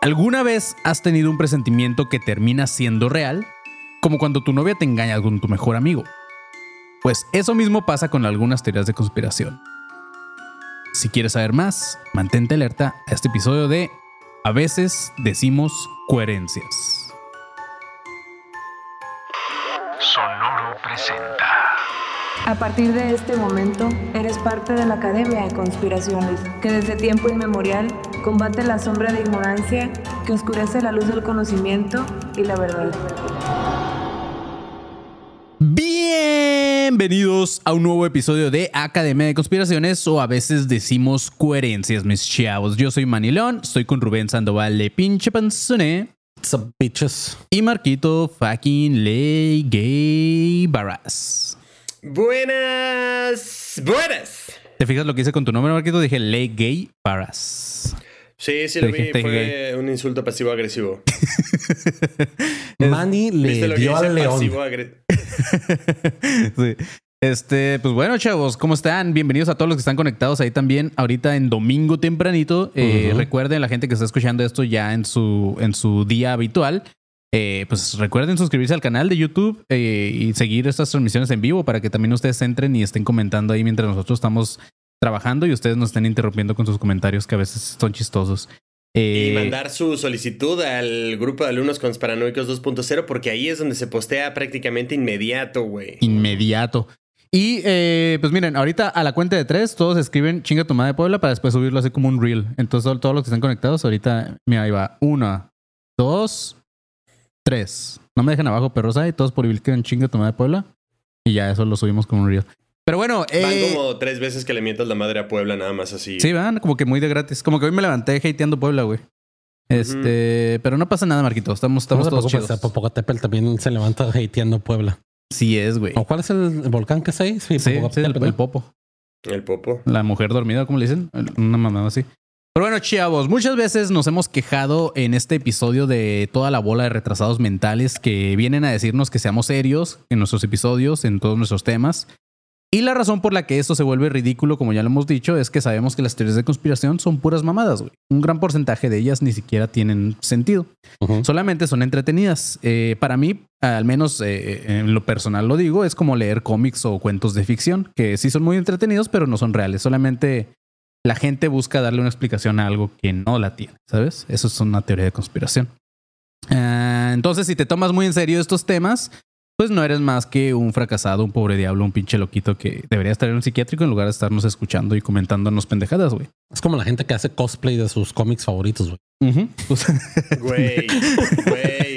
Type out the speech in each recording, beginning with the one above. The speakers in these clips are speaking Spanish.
¿Alguna vez has tenido un presentimiento que termina siendo real? Como cuando tu novia te engaña con tu mejor amigo. Pues eso mismo pasa con algunas teorías de conspiración. Si quieres saber más, mantente alerta a este episodio de A veces decimos coherencias. Sonoro presenta. A partir de este momento, eres parte de la Academia de Conspiraciones, que desde tiempo inmemorial combate la sombra de ignorancia que oscurece la luz del conocimiento y la verdad. Bienvenidos a un nuevo episodio de Academia de Conspiraciones o a veces decimos coherencias, mis chavos. Yo soy Manilón, estoy con Rubén Sandoval de Pinche Panzone What's up, bitches? y Marquito fucking Le Gay Barras. Buenas, buenas. ¿Te fijas lo que hice con tu nombre, Marquito? Dije Le Gay Barras. Sí, sí lo vi, fue un insulto pasivo-agresivo. Manny ¿Viste le dio al león. Sí. Este, pues bueno, chavos, ¿cómo están? Bienvenidos a todos los que están conectados ahí también. Ahorita en domingo tempranito. Eh, Ujú. Recuerden, la gente que está escuchando esto ya en su, en su día habitual. eh, pues recuerden suscribirse al canal de YouTube eh, y seguir estas transmisiones en vivo para que también ustedes entren y estén comentando ahí mientras nosotros estamos trabajando y ustedes nos estén interrumpiendo con sus comentarios que a veces son chistosos. Y Eh, mandar su solicitud al grupo de alumnos consparanoicos 2.0 porque ahí es donde se postea prácticamente inmediato, güey. inmediato. Y eh, pues miren, ahorita a la cuenta de tres, todos escriben chinga tu madre Puebla para después subirlo así como un reel. Entonces, todo- todos los que están conectados, ahorita, mira, ahí va. Una, dos, tres. No me dejen abajo, perros ahí. Todos por en chinga tu madre Puebla. Y ya eso lo subimos como un reel. Pero bueno, Van eh, como tres veces que le mientas la madre a Puebla nada más así. sí, van como que muy de gratis. Como que hoy me levanté hateando Puebla, güey. Este, pero no pasa nada, Marquito. Estamos, estamos todos chidos. Popocatépetl también se levanta hateando Puebla. Sí es, güey. ¿O cuál es el volcán que es ahí? Sí, sí, el, Popocatépetl, el ¿no? popo. El popo. La mujer dormida, ¿cómo le dicen? Una mamada así. Pero bueno, chavos, muchas veces nos hemos quejado en este episodio de toda la bola de retrasados mentales que vienen a decirnos que seamos serios en nuestros episodios, en todos nuestros temas. Y la razón por la que esto se vuelve ridículo, como ya lo hemos dicho, es que sabemos que las teorías de conspiración son puras mamadas, güey. Un gran porcentaje de ellas ni siquiera tienen sentido. Solamente son entretenidas. Eh, para mí, al menos eh, en lo personal lo digo, es como leer cómics o cuentos de ficción, que sí son muy entretenidos, pero no son reales. Solamente la gente busca darle una explicación a algo que no la tiene, ¿sabes? Eso es una teoría de conspiración. Ah, entonces, si te tomas muy en serio estos temas, pues no eres más que un fracasado, un pobre diablo, un pinche loquito que debería estar en un psiquiátrico en lugar de estarnos escuchando y comentándonos pendejadas, güey. Es como la gente que hace cosplay de sus cómics favoritos, güey. Pues- Güey, güey,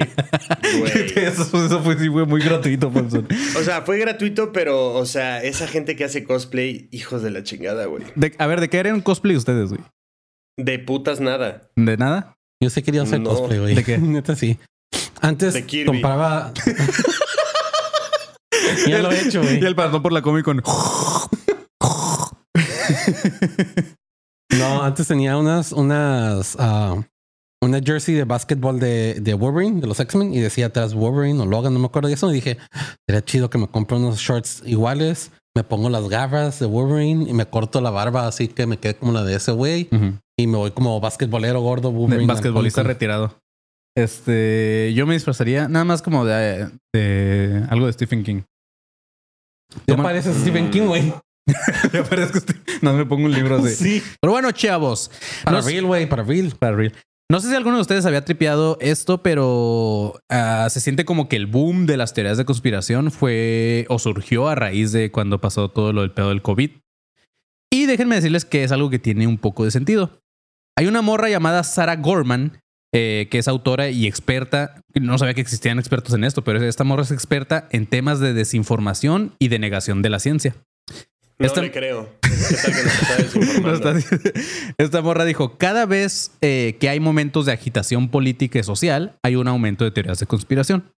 güey. eso, eso fue, sí, fue muy gratuito, Ponzón. O sea, fue gratuito, pero, o sea, esa gente que hace cosplay, hijos de la chingada, güey. De- a ver, ¿de qué eran cosplay ustedes, güey? De putas nada. ¿De nada? Yo sí quería hacer No. cosplay, güey. ¿De qué? Neta sí. Antes De Kirby. compraba. ya lo he hecho, güey. Y él pasó por la Comic Con. No, antes tenía unas, unas, ah, una jersey de básquetbol de, de Wolverine, de los X-Men, y decía atrás Wolverine o Logan, no me acuerdo. Y eso me dije, sería chido que me compre unos shorts iguales, me pongo las garras de Wolverine y me corto la barba así que me quede como la de ese güey. Y me voy como basquetbolero gordo De Wolverine. basquetbolista retirado. Este, yo me disfrazaría nada más como de, de algo de Stephen King. ¿Te Toma- pareces Stephen King, güey? Ya parezco No me pongo un libro así. Sí. Pero bueno, chavos. Para no sé- real, güey, para real. para real. No sé si alguno de ustedes había tripeado esto, pero ah, se siente como que el boom de las teorías de conspiración fue o surgió a raíz de cuando pasó todo lo del pedo del COVID. Y déjenme decirles que es algo que tiene un poco de sentido. Hay una morra llamada Sarah Gorman, eh, que es autora y experta. No sabía que existían expertos en esto, pero esta morra es experta en temas de desinformación y de negación de la ciencia. No Esta- le creo. ¿Qué tal que nos está desinformando? No está- Esta morra dijo, cada vez eh, que hay momentos de agitación política y social, hay un aumento de teorías de conspiración.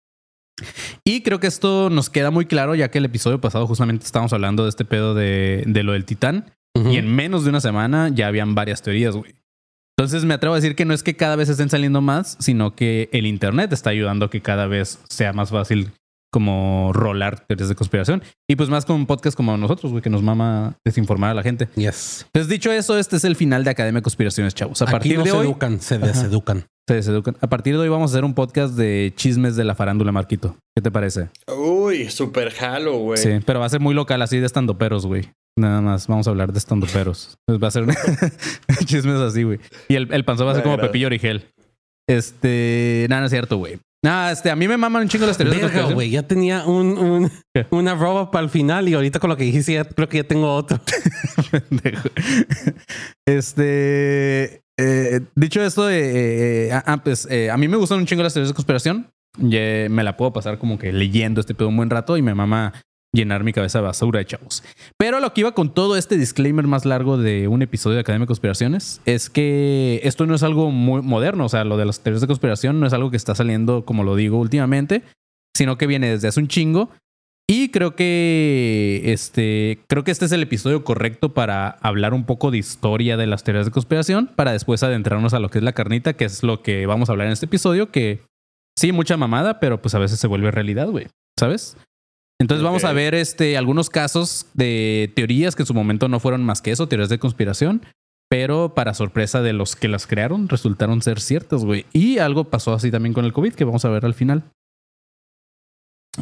Y creo que esto nos queda muy claro, ya que el episodio pasado justamente estábamos hablando de este pedo de, de lo del titán. Y en menos de una semana ya habían varias teorías, güey. Entonces me atrevo a decir que no es que cada vez estén saliendo más, sino que el Internet está ayudando a que cada vez sea más fácil como rolar teorías de conspiración. Y pues más con un podcast como nosotros, güey, que nos mama desinformar a la gente. Yes. Pues dicho eso, este es el final de Academia de Conspiraciones, chavos. A Aquí partir no de se hoy, educan, se deseducan. Se deseducan. A partir de hoy vamos a hacer un podcast de chismes de la farándula, Marquito. ¿Qué te parece? Uy, super jalo, güey. Sí, pero va a ser muy local, así de estando peros, güey. Nada más, vamos a hablar de estando peros. va a ser chismes así, güey. Y el, el panzón va a ser como. Pepillo Origel. Este, nada, no es cierto, güey. Nada, este, a mí me maman un chingo Verga, conspiración. güey. Ya tenía un, un- una roba para el final y ahorita con lo que dijiste ya creo que ya tengo otro. Este. eh, dicho esto, eh, eh, ah, ah, pues eh, a mí me gustan un chingo las teorías de conspiración. Y, me la puedo pasar como que leyendo este pedo un buen rato y me mama llenar mi cabeza de basura de chavos. Pero lo que iba con todo este disclaimer más largo de un episodio de Academia de Conspiraciones es que esto no es algo muy moderno. O sea, lo de las teorías de conspiración no es algo que está saliendo, como lo digo últimamente, sino que viene desde hace un chingo. Y creo que este, creo que este es el episodio correcto para hablar un poco de historia de las teorías de conspiración, para después adentrarnos a lo que es la carnita, que es lo que vamos a hablar en este episodio, que sí, mucha mamada, pero pues a veces se vuelve realidad, güey, ¿sabes? Entonces vamos a ver este, algunos casos de teorías que en su momento no fueron más que eso, teorías de conspiración, pero para sorpresa de los que las crearon, resultaron ser ciertas, güey. Y algo pasó así también con el COVID, que vamos a ver al final.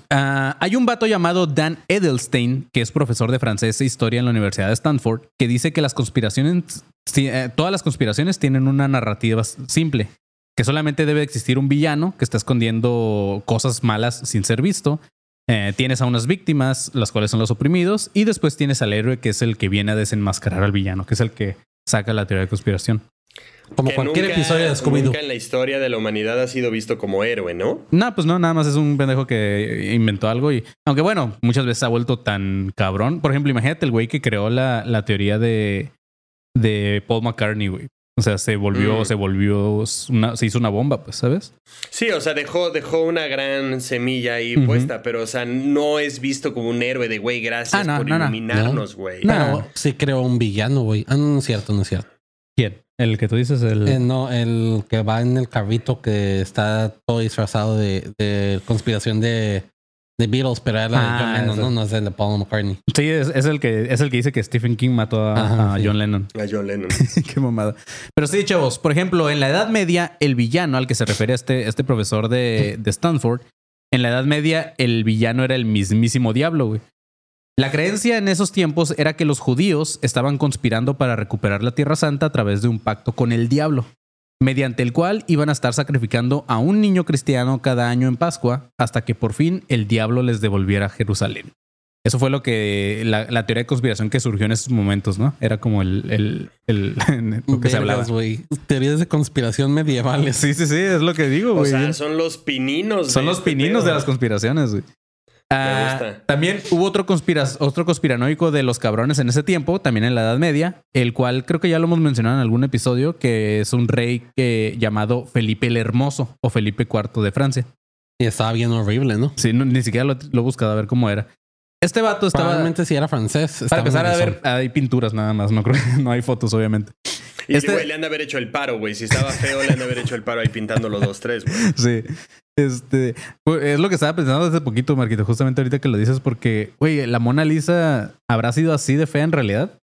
Ah, hay un vato llamado Dan Edelstein, que es profesor de francés e historia en la Universidad de Stanford, que dice que las conspiraciones, eh, todas las conspiraciones tienen una narrativa simple, que solamente debe existir un villano que está escondiendo cosas malas sin ser visto. Eh, tienes a unas víctimas, las cuales son los oprimidos, y después tienes al héroe, que es el que viene a desenmascarar al villano, que es el que saca la teoría de conspiración. Como Que cualquier nunca- episodio de Scooby-Doo. Nunca en la historia de la humanidad ha sido visto como héroe, ¿no? No, pues no, nada más es un pendejo que inventó algo y, aunque bueno, muchas veces ha vuelto tan cabrón. Por ejemplo, imagínate el güey que creó la, la teoría de, de Paul McCartney, güey. O sea, se volvió, Mm. se volvió, una- se hizo una bomba, pues, ¿sabes? Sí, o sea, dejó, dejó una gran semilla ahí puesta, pero, o sea, no es visto como un héroe de, güey, gracias Ah, no, por no, no. iluminarnos, güey. No. Pero sí creo un villano, güey. Ah, no, no es cierto, no es cierto. ¿Quién? El que tú dices, el... Eh, no, el que va en el carrito que está todo disfrazado de, de conspiración de, de Beatles, pero era la de Ah, John Lennon, no, no es el de Paul McCartney. Sí, es, es el que, es el que dice que Stephen King mató a, Ajá, a sí. John Lennon. A John Lennon. Qué mamada. Pero sí, chavos, por ejemplo, en la Edad Media, el villano al que se refiere este, este profesor de, de Stanford, en la Edad Media, el villano era el mismísimo diablo, güey. La creencia en esos tiempos era que los judíos estaban conspirando para recuperar la Tierra Santa a través de un pacto con el diablo, mediante el cual iban a estar sacrificando a un niño cristiano cada año en Pascua hasta que por fin el diablo les devolviera Jerusalén. Eso fue lo que la, la teoría de conspiración que surgió en esos momentos, ¿no? Era como el, el, el- lo que se hablaba. Teorías de conspiración medievales. Sí, sí, sí, es lo que digo, O güey. sea, son los pininos. Son los este pininos pedo. de las conspiraciones, güey. Ah, también hubo otro, conspira- otro conspiranoico de los cabrones en ese tiempo, también en la Edad Media, el cual creo que ya lo hemos mencionado en algún episodio, que es un rey que, llamado Felipe el Hermoso o Felipe IV de Francia. Y estaba bien horrible, ¿no? Sí, no- ni siquiera lo, lo he buscado a ver cómo era. Este vato estaba... Probablemente si era francés. Para empezar a ver, hay pinturas nada más, no creo, no hay fotos, obviamente. Y Este- güey, le han de haber hecho el paro, güey. Si estaba feo, le han de haber hecho el paro ahí pintando los dos, tres, güey. Sí. Este, pues, es lo que estaba pensando desde poquito, Marquito, justamente ahorita que lo dices, porque, güey, la Mona Lisa habrá sido así de fea en realidad.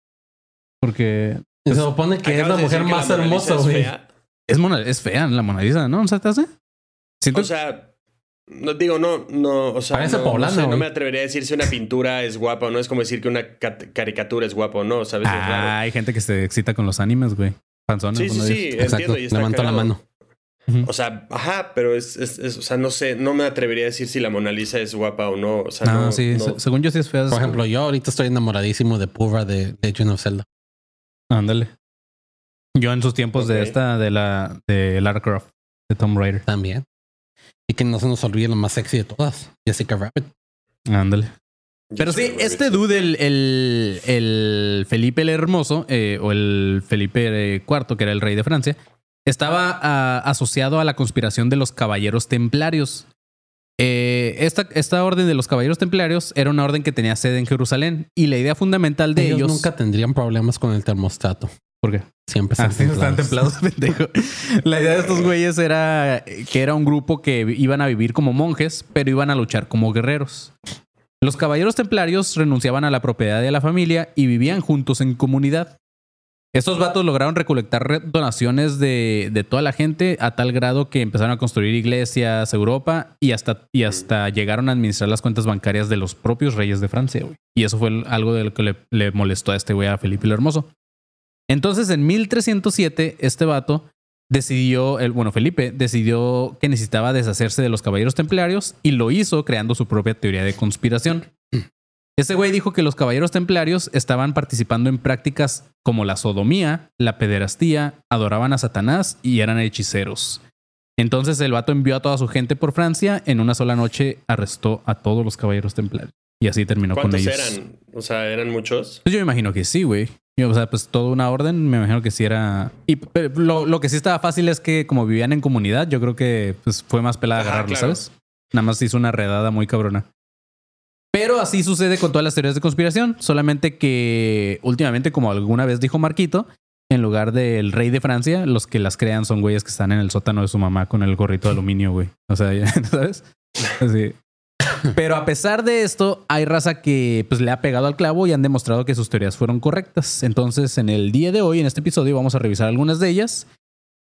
Porque se supone que es la mujer más la hermosa, es güey. fea. es, es fea la Mona Lisa, ¿no? ¿No se te hace? Siento O sea, no digo, no, no, o sea, Parece no, poblana, no, sé, no güey. me atrevería a decir si una pintura es guapa o no. Es como decir que una cat- caricatura es guapa o no, ¿sabes? Es Ah, hay gente que se excita con los animes, güey. Panzones, Sí, sí, sí, entiendo. Y está Levantó la mano. O sea, ajá, pero es, es, es- o sea, no sé, no me atrevería a decir si la Mona Lisa es guapa o no. O sea, No, no, sí, no- según yo sí es fea. Por ejemplo, yo ahorita estoy enamoradísimo de Purra de Legend of Zelda. Ándale. Yo en sus tiempos de esta, de la, de Lara Croft, de Tomb Raider. También. Y que no se nos olvide la más sexy de todas, Jessica Rabbit. Ándale. Pero sí, este dude, el, el, el Felipe el Hermoso, eh, o el Felipe IV, que era el rey de Francia, estaba ah, asociado a la conspiración de los caballeros templarios. Eh, esta, esta orden de los caballeros templarios era una orden que tenía sede en Jerusalén y la idea fundamental de ellos, ellos... nunca tendrían problemas con el termostato. ¿Por qué? Siempre están, Así están templados. templados, pendejo. La idea de estos güeyes era que era un grupo que iban a vivir como monjes, pero iban a luchar como guerreros. Los caballeros templarios renunciaban a la propiedad de la familia y vivían juntos en comunidad. Estos vatos lograron recolectar re- donaciones de, de toda la gente a tal grado que empezaron a construir iglesias, Europa, y hasta, y hasta llegaron a administrar las cuentas bancarias de los propios reyes de Francia. Y eso fue algo de lo que le, le molestó a este güey, a Felipe el Hermoso. Entonces, en 1307, este vato decidió, el, bueno, Felipe decidió que necesitaba deshacerse de los caballeros templarios y lo hizo creando su propia teoría de conspiración. Este güey dijo que los caballeros templarios estaban participando en prácticas como la sodomía, la pederastía, adoraban a Satanás y eran hechiceros. Entonces el vato envió a toda su gente por Francia. En una sola noche arrestó a todos los caballeros templarios. Y así terminó con ¿Cuántos ellos. eran? O sea, ¿eran muchos? Pues yo me imagino que sí, güey. O sea, pues toda una orden, me imagino que sí era. Y pero lo, lo que sí estaba fácil es que, como vivían en comunidad, yo creo que pues, fue más pelada Ajá, agarrarlo, claro. ¿sabes? Nada más hizo una redada muy cabrona. Pero así sucede con todas las teorías de conspiración. Solamente que últimamente, como alguna vez dijo Marquito, en lugar del rey de Francia, los que las crean son güeyes que están en el sótano de su mamá con el gorrito de aluminio, güey. O sea, ¿sabes? Así. Pero a pesar de esto, hay raza que pues, le ha pegado al clavo y han demostrado que sus teorías fueron correctas. Entonces, en el día de hoy, en este episodio, vamos a revisar algunas de ellas.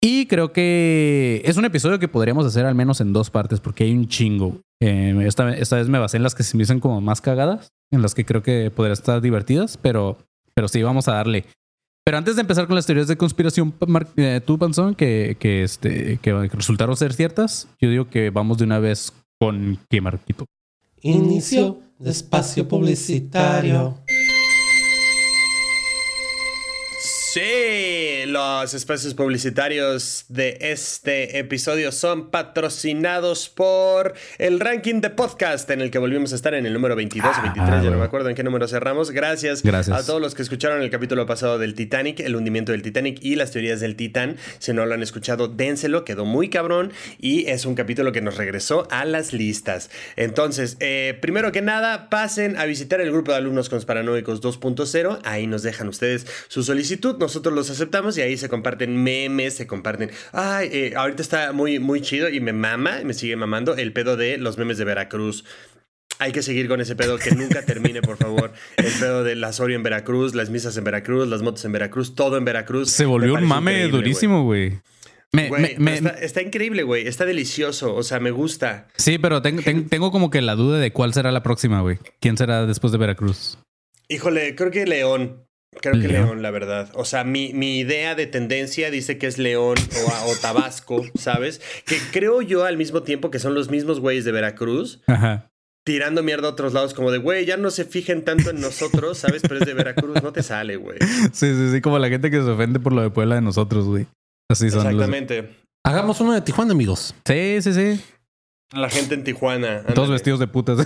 Y creo que es un episodio que podríamos hacer al menos en dos partes, porque hay un chingo. Eh, esta, esta vez me basé en las que se me dicen como más cagadas, en las que creo que podrían estar divertidas, pero, pero sí, vamos a darle. Pero antes de empezar con las teorías de conspiración, eh, tú, Panzón, que, que, este, que resultaron ser ciertas, yo digo que vamos de una vez con que Marquito. Inicio de espacio publicitario. Sí, los espacios publicitarios de este episodio son patrocinados por el ranking de podcast en el que volvimos a estar en el número 22 o 23, ya no me acuerdo en qué número cerramos. Gracias, Gracias. a todos los que escucharon el capítulo pasado del Titanic, el hundimiento del Titanic y las teorías del Titán. Si no lo han escuchado, dénselo, quedó muy cabrón y es un capítulo que nos regresó a las listas. Entonces, eh, primero que nada, pasen a visitar el grupo de alumnos conspiranoicos 2.0. Ahí nos dejan ustedes su solicitud, nosotros los aceptamos y ahí se comparten memes, se comparten. Ay, eh, ahorita está muy, muy chido y me mama, me sigue mamando el pedo de los memes de Veracruz. Hay que seguir con ese pedo que nunca termine, por favor. El pedo de la Soria en Veracruz, las misas en Veracruz, las motos en Veracruz, todo en Veracruz. Se volvió un mame durísimo, güey. Me- Güey, me- pero me- está, increíble, güey. Está delicioso. O sea, me gusta. sí, pero ten- ten- tengo como que la duda de cuál será la próxima, güey. ¿Quién será después de Veracruz? Híjole, creo que León. Creo que León. León, la verdad. O sea, mi, mi idea de tendencia dice que es León o, o Tabasco, ¿sabes? Que creo yo al mismo tiempo que son los mismos güeyes de Veracruz Ajá. tirando mierda a otros lados, como de, güey, ya no se fijen tanto en nosotros, ¿sabes? Pero es de Veracruz, no te sale, güey. Sí, sí, sí, como la gente que se ofende por lo de Puebla de nosotros, güey. Así son los- Exactamente. Hagamos uno de Tijuana, amigos. Sí, sí, sí. La gente en Tijuana. Todos ándale. vestidos de putas.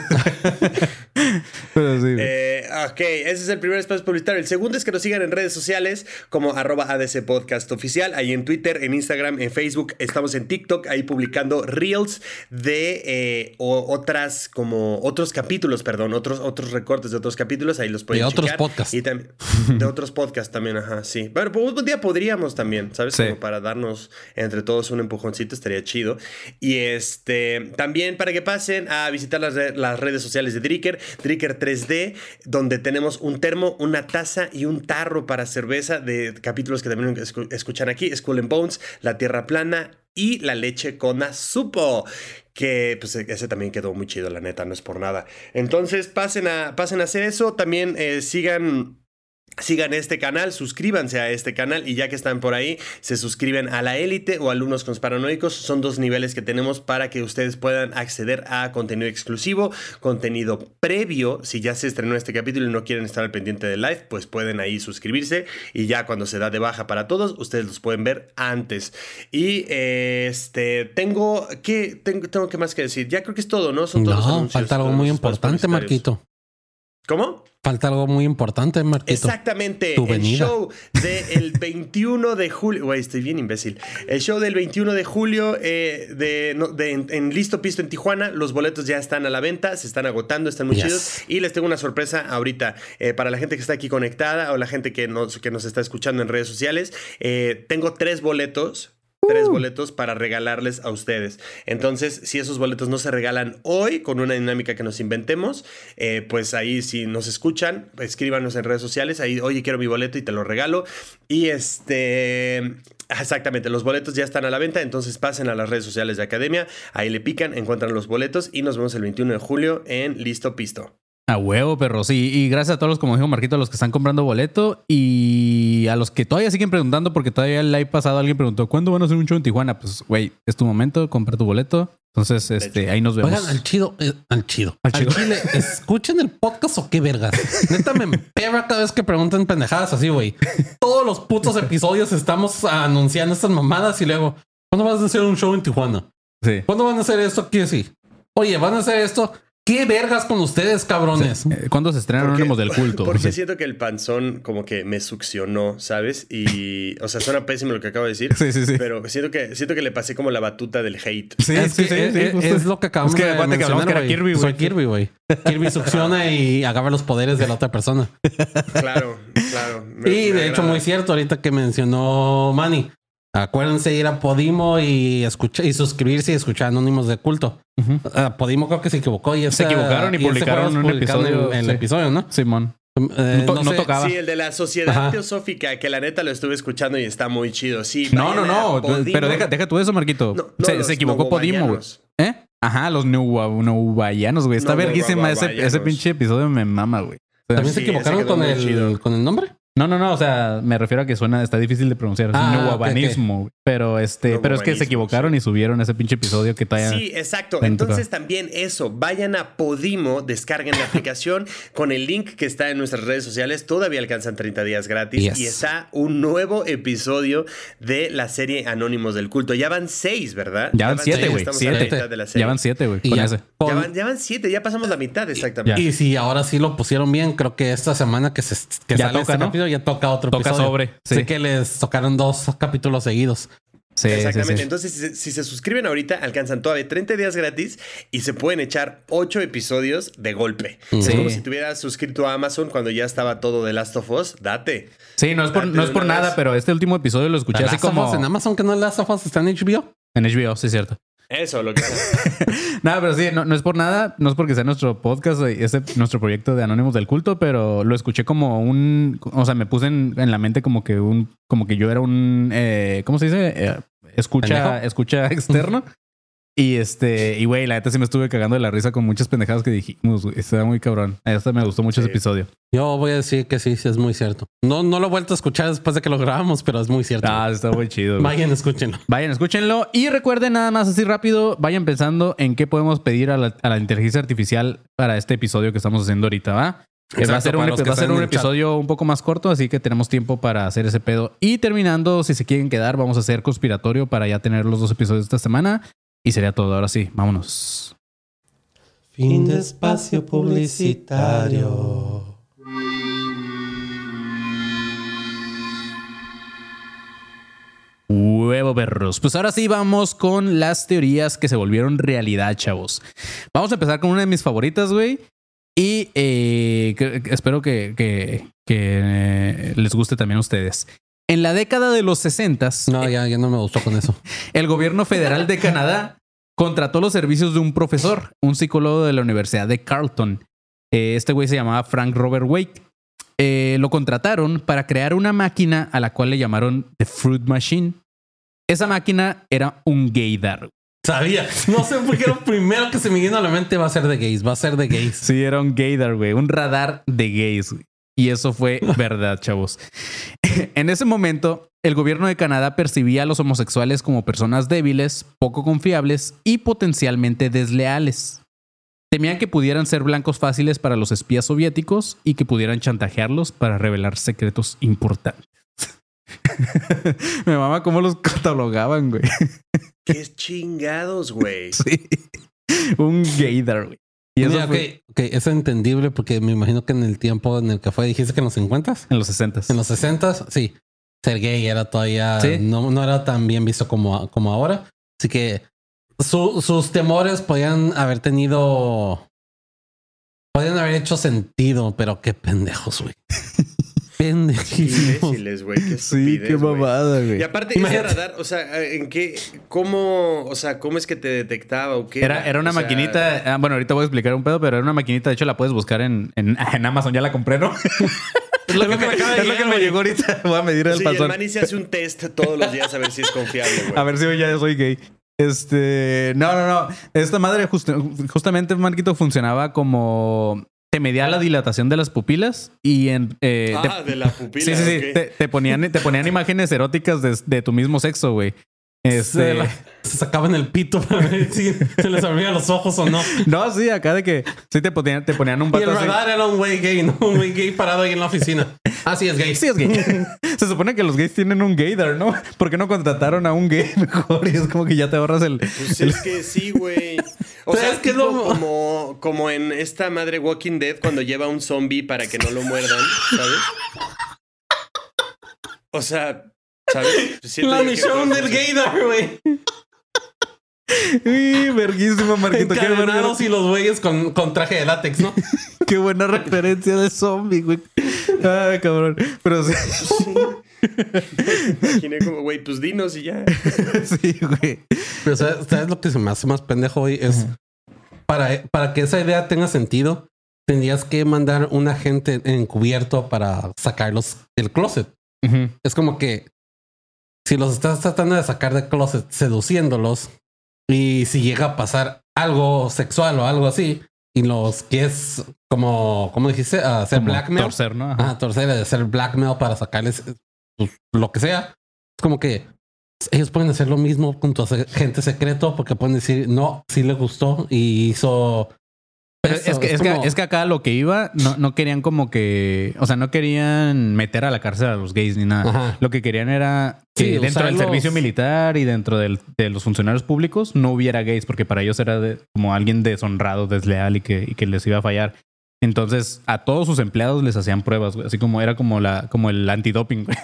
Pero sí. Eh, ok, ese es el primer espacio publicitario. El segundo es que nos sigan en redes sociales como arroba ADC Podcast Oficial, ahí en Twitter, en Instagram, en Facebook, estamos en TikTok, ahí publicando reels de eh, o- otras, como otros capítulos, perdón, otros, otros recortes de otros capítulos, ahí los pueden De otros podcasts. Y tam- de otros podcasts también, ajá, sí. Bueno, pues un día podríamos también, ¿sabes? Sí. Como para darnos entre todos un empujoncito, estaría chido. Y este, también para que pasen a visitar las, las redes sociales de Dricker, Dricker 3D, donde tenemos un termo, una taza y un tarro para cerveza de capítulos que también escu- escuchan aquí, School and Bones, La Tierra Plana y La Leche con Azupo. Que pues ese también quedó muy chido, la neta, no es por nada. Entonces pasen a, pasen a hacer eso, también eh, sigan Sigan este canal, suscríbanse a este canal y ya que están por ahí, se suscriben a la élite o alumnos conspiranoicos. Son dos niveles que tenemos para que ustedes puedan acceder a contenido exclusivo, contenido previo. Si ya se estrenó este capítulo y no quieren estar al pendiente del live, pues pueden ahí suscribirse y ya cuando se da de baja para todos, ustedes los pueden ver antes. Y este, tengo, ¿qué? Tengo, tengo que más que decir. Ya creo que es todo, ¿no? Son todos los No, anuncios, falta algo muy importante. Marquito. ¿Cómo? Falta algo muy importante, Marquito. Exactamente. Tu el venida. show del 21 de julio. Güey, estoy bien imbécil. El show del 21 de julio eh, de, no, de- en, en Listo Pisto en Tijuana. Los boletos ya están a la venta, se están agotando, están muy Yes. chidos. Y les tengo una sorpresa ahorita eh, para la gente que está aquí conectada o la gente que nos, que nos está escuchando en redes sociales. eh, tengo tres boletos. Tres boletos para regalarles a ustedes. Entonces, si esos boletos no se regalan hoy con una dinámica que nos inventemos, eh, pues ahí si nos escuchan, escríbanos en redes sociales, ahí, oye, quiero mi boleto y te lo regalo. Y este... Exactamente, los boletos ya están a la venta, entonces pasen a las redes sociales de Academia, ahí le pican, encuentran los boletos y nos vemos el 21 de julio en Listo Pisto. A huevo, perro, sí. Y gracias a todos los, como dijo Marquito, a los que están comprando boleto y a los que todavía siguen preguntando, porque todavía el live pasado alguien preguntó, ¿cuándo van a hacer un show en Tijuana? Pues, güey, es tu momento, compra tu boleto. Entonces, este, ahí nos vemos. Oigan, al chido, eh, al chido. Al Al, chido. chile, ¿escuchen el podcast o qué vergas? Neta me cada vez que preguntan pendejadas así, güey. Todos los putos episodios estamos anunciando estas mamadas y luego, ¿cuándo vas a hacer un show en Tijuana? Sí. ¿Cuándo van a hacer esto aquí así? Oye, ¿van a hacer esto? ¿Qué vergas con ustedes, cabrones? Eh, ¿Cuándo se estrenan Porque- Anónimos del Culto? Porque Sí. siento que el panzón como que me succionó, ¿sabes? Y, o sea, suena pésimo lo que acabo de decir. Sí, sí, sí. Pero siento que, siento que le pasé como la batuta del hate. Sí, es, sí, que sí, es, sí, es- es lo que acabamos Es que de aguanta que hablamos mencionar, que era. Kirby, güey. Soy Kirby, güey. Kirby succiona y agarra los poderes de la otra persona. Claro, claro. Me- Y me de hecho, agrada. muy cierto, ahorita que mencionó Manny. Acuérdense ir a Podimo y escuchar y suscribirse y escuchar Anónimos de Culto. Ah, Podimo creo que se equivocó y Se equivocaron y ese publicaron un publicaron episodio, El, el sí. episodio, ¿no? Simón. Eh, No to- no sé- tocaba. Sí, el de la Sociedad Ajá. Teosófica, que la neta lo estuve escuchando y está muy chido. Sí, No, no, no. Podimo. Pero deja, deja tú eso, Marquito. No, no, se, se equivocó Podimo, güey. ¿Eh? Ajá, los neuvayanos, güey. Está No, verguísima ese, ese pinche episodio, me mama, güey. También se Sí, equivocaron con el, con el nombre. No, no, no. O sea, me refiero a que suena, está difícil de pronunciar. Es Ah, un ok, neuvanismo. güey. Pero este, pero es que se equivocaron y subieron ese pinche episodio que todavía. Sí, exacto. Dentro. Entonces también eso, vayan a Podimo, descarguen la aplicación con el link que está en nuestras redes sociales. Todavía alcanzan 30 días gratis Yes. y está un nuevo episodio de la serie Anónimos del Culto. Ya van seis, ¿verdad? Ya van siete, seis, güey. estamos a la Siete. mitad de la serie. Ya van siete, güey. Ya, Ya van, ya van siete, ya pasamos la mitad exactamente. Ya. Y si ahora sí lo pusieron bien, creo que esta semana que, se, que Ya sale toca, este ¿no? Ya toca otro Toca episodio. sobre, sí. Sé que les tocaron dos capítulos seguidos. Sí, Exactamente. sí. Entonces, si se, si se suscriben ahorita, alcanzan todavía 30 días gratis y se pueden echar 8 episodios de golpe. Es Sí. como si te hubieras suscrito a Amazon cuando ya estaba todo de Last of Us. Date. Sí, no es por, Date no es por nada, vez. pero este último episodio lo escuché así como en Amazon, que no es Last of Us, está en HBO. en HBO, sí, es cierto. Eso, lo que sea. Nada, pero sí, no, no es por nada, no es porque sea nuestro podcast, este nuestro proyecto de Anónimos del Culto, pero lo escuché como un, o sea, me puse en, en la mente como que un, como que yo era un, eh, ¿cómo se dice? Eh, escucha, escucha externo. Y este, y güey, la neta sí me estuve cagando de la risa con muchas pendejadas que dijimos, güey. Está muy cabrón. Este me gustó mucho ese Sí. episodio. Yo voy a decir que sí, sí es muy cierto. No, no lo he vuelto a escuchar después de que lo grabamos, pero es muy cierto. Ah, está muy chido. güey. Vayan, escúchenlo. Vayan, escúchenlo. Y recuerden nada más así rápido, vayan pensando en qué podemos pedir a la, a la inteligencia artificial para este episodio que estamos haciendo ahorita, ¿va? Eh, va a Exacto, ser un, va a ser un episodio un poco más corto, así que tenemos tiempo para hacer ese pedo. Y terminando, si se quieren quedar, vamos a hacer conspiratorio para ya tener los dos episodios esta semana. Y sería todo. Ahora sí, vámonos. Fin de espacio publicitario. Huevo perros. Pues ahora sí vamos con las teorías que se volvieron realidad, chavos. Vamos a empezar con una de mis favoritas, güey. Y eh, que- que espero que, que- que, eh, les guste también a ustedes. En la década de los 60, No, ya, ya no me gustó con eso. el gobierno federal de Canadá contrató los servicios de un profesor, un psicólogo de la Universidad de Carleton. Eh, Este güey se llamaba Frank Robert Wake. Eh, lo contrataron para crear una máquina a la cual le llamaron The Fruit Machine. Esa máquina era un gaydar. Sabía. No sé por qué lo primero que se me vino a la mente va a ser de gays. Va a ser de gays. Sí, era un gaydar, güey. Un radar de gays. güey. Y eso fue verdad, chavos. en ese momento, el gobierno de Canadá percibía a los homosexuales como personas débiles, poco confiables y potencialmente desleales. Temían que pudieran ser blancos fáciles para los espías soviéticos y que pudieran chantajearlos para revelar secretos importantes. Me mama cómo los catalogaban, güey. Qué chingados, güey. Sí. Un gaydar, güey. Y eso Mira, fue ok, ok, es entendible porque me imagino que en el tiempo en el que fue, dijiste que en los 50 en los 60 En los 60 sí. Ser gay era todavía. Sí. No, no era tan bien visto como, como ahora. Así que su- sus temores podían haber tenido. Podían haber hecho sentido, pero qué pendejos, güey. pendejísimos. Imbéciles, güey. Qué Sí, qué mamada, güey. Y aparte, ese radar, o sea, ¿en qué? ¿Cómo? O sea, ¿cómo es que te detectaba o qué? Era, era una O sea, maquinita. ah, bueno, ahorita voy a explicar un pedo, pero era una maquinita. De hecho, la puedes buscar en, en, en Amazon. Ya la compré, ¿no? es lo que, me, acaba de es lo que llegar, me güey. llegó ahorita. Voy a medir el Sí, el pasón. Manny se hace un test todos los días a ver si es confiable, güey. A ver si hoy ya soy gay. Este. No, no, no. Esta madre justo- justamente, Marquito, funcionaba como. Te medía la dilatación de las pupilas y en. eh, te- ah, de la pupila. Sí, sí, sí. Te, te ponían, te ponían imágenes eróticas de, de tu mismo sexo, güey. Se, Este. la- se sacaban el pito para ver si se les abrían los ojos o no. No, sí, acá de que sí te ponían, te ponían un Y el vato así. radar era un güey gay, no un güey gay parado ahí en la oficina. Ah, sí, es gay. Sí, es gay. Se supone que los gays tienen un gaydar, ¿no? ¿Por qué no contrataron a un gay mejor? Y es como que ya te ahorras el. Pues es que sí, güey. O Pero sea, es que no- como, como en esta madre Walking Dead cuando lleva a un zombie para que no lo muerdan, ¿sabes? O sea, ¿sabes? Siento La yo misión del gaydar, güey. Uy, verguísima, Marquito. Qué, verga- Encadenados y los güeyes con, con traje de látex, ¿no? qué buena referencia de zombie, güey. Ay, cabrón. Pero sí, Imaginé como, güey, pues dinos y ya. sí, güey. Pero ¿sabes, sabes lo que se me hace más pendejo hoy? Es para, para que esa idea tenga sentido, tendrías que mandar un agente encubierto para sacarlos del closet. Es como que si los estás tratando de sacar del closet seduciéndolos y si llega a pasar algo sexual o algo así y los que es como, ¿cómo dijiste? Ah, hacer Como blackmail. torcer, ¿no? Ajá. Ah, torcer de hacer blackmail para sacarles pues, lo que sea. Es como que ellos pueden hacer lo mismo con tu agente secreto porque pueden decir, no, sí le gustó y hizo... Pero eso". es, que, es, como- que, es que acá lo que iba, no, no querían como que. O sea, no querían meter a la cárcel a los gays ni nada. Ajá. Lo que querían era que Sí, dentro del servicio militar y dentro del- de los funcionarios públicos no hubiera gays, porque para ellos era de- como alguien deshonrado, desleal y que, y que les iba a fallar. Entonces, a todos sus empleados les hacían pruebas, güey. Así como era como la, como el antidoping, güey.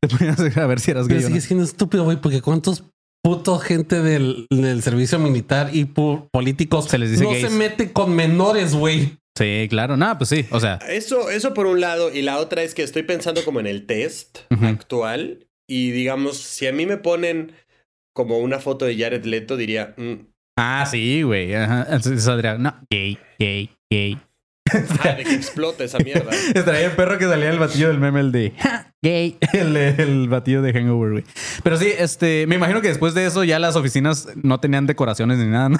Te a ver si eras Pero gay o no. sigue siendo estúpido, güey, porque cuántos putos gente del, del servicio militar y políticos Se les dice no gays. se mete con menores, güey. Sí, claro. No, pues sí. O sea, Eso, eso por un lado. Y la otra es que estoy pensando como en el test actual. Y digamos, si a mí me ponen como una foto de Jared Leto, diría, mm, ah, sí, güey. Ajá. Entonces saldría, no, gay, gay, gay. ah, de que explota esa mierda. Estaría el perro que salía el batillo del meme, el de "Ja, gay, el, el batillo de Hangover, güey. Pero sí, este, me imagino que después de eso ya las oficinas no tenían decoraciones ni nada, ¿no?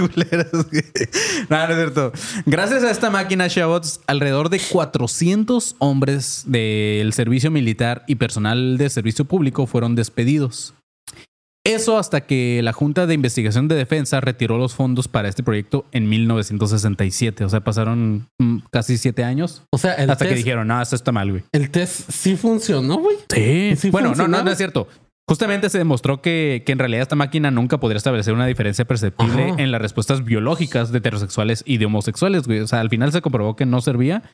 Güey. No, no es cierto. Gracias a esta máquina, Shabots, alrededor de 400 hombres del servicio militar y personal de servicio público fueron despedidos. Eso hasta que la Junta de Investigación de Defensa retiró los fondos para este proyecto en 1967. O sea, pasaron mm, casi siete años O sea, el, hasta que dijeron, no, esto está mal, güey. el test sí funcionó, güey. Sí. Sí bueno, no, no, funcionaba. no es cierto. Justamente se demostró que, que en realidad esta máquina nunca podría establecer una diferencia perceptible Ajá. en las respuestas biológicas de heterosexuales y de homosexuales, güey. O sea, al final se comprobó que no servía.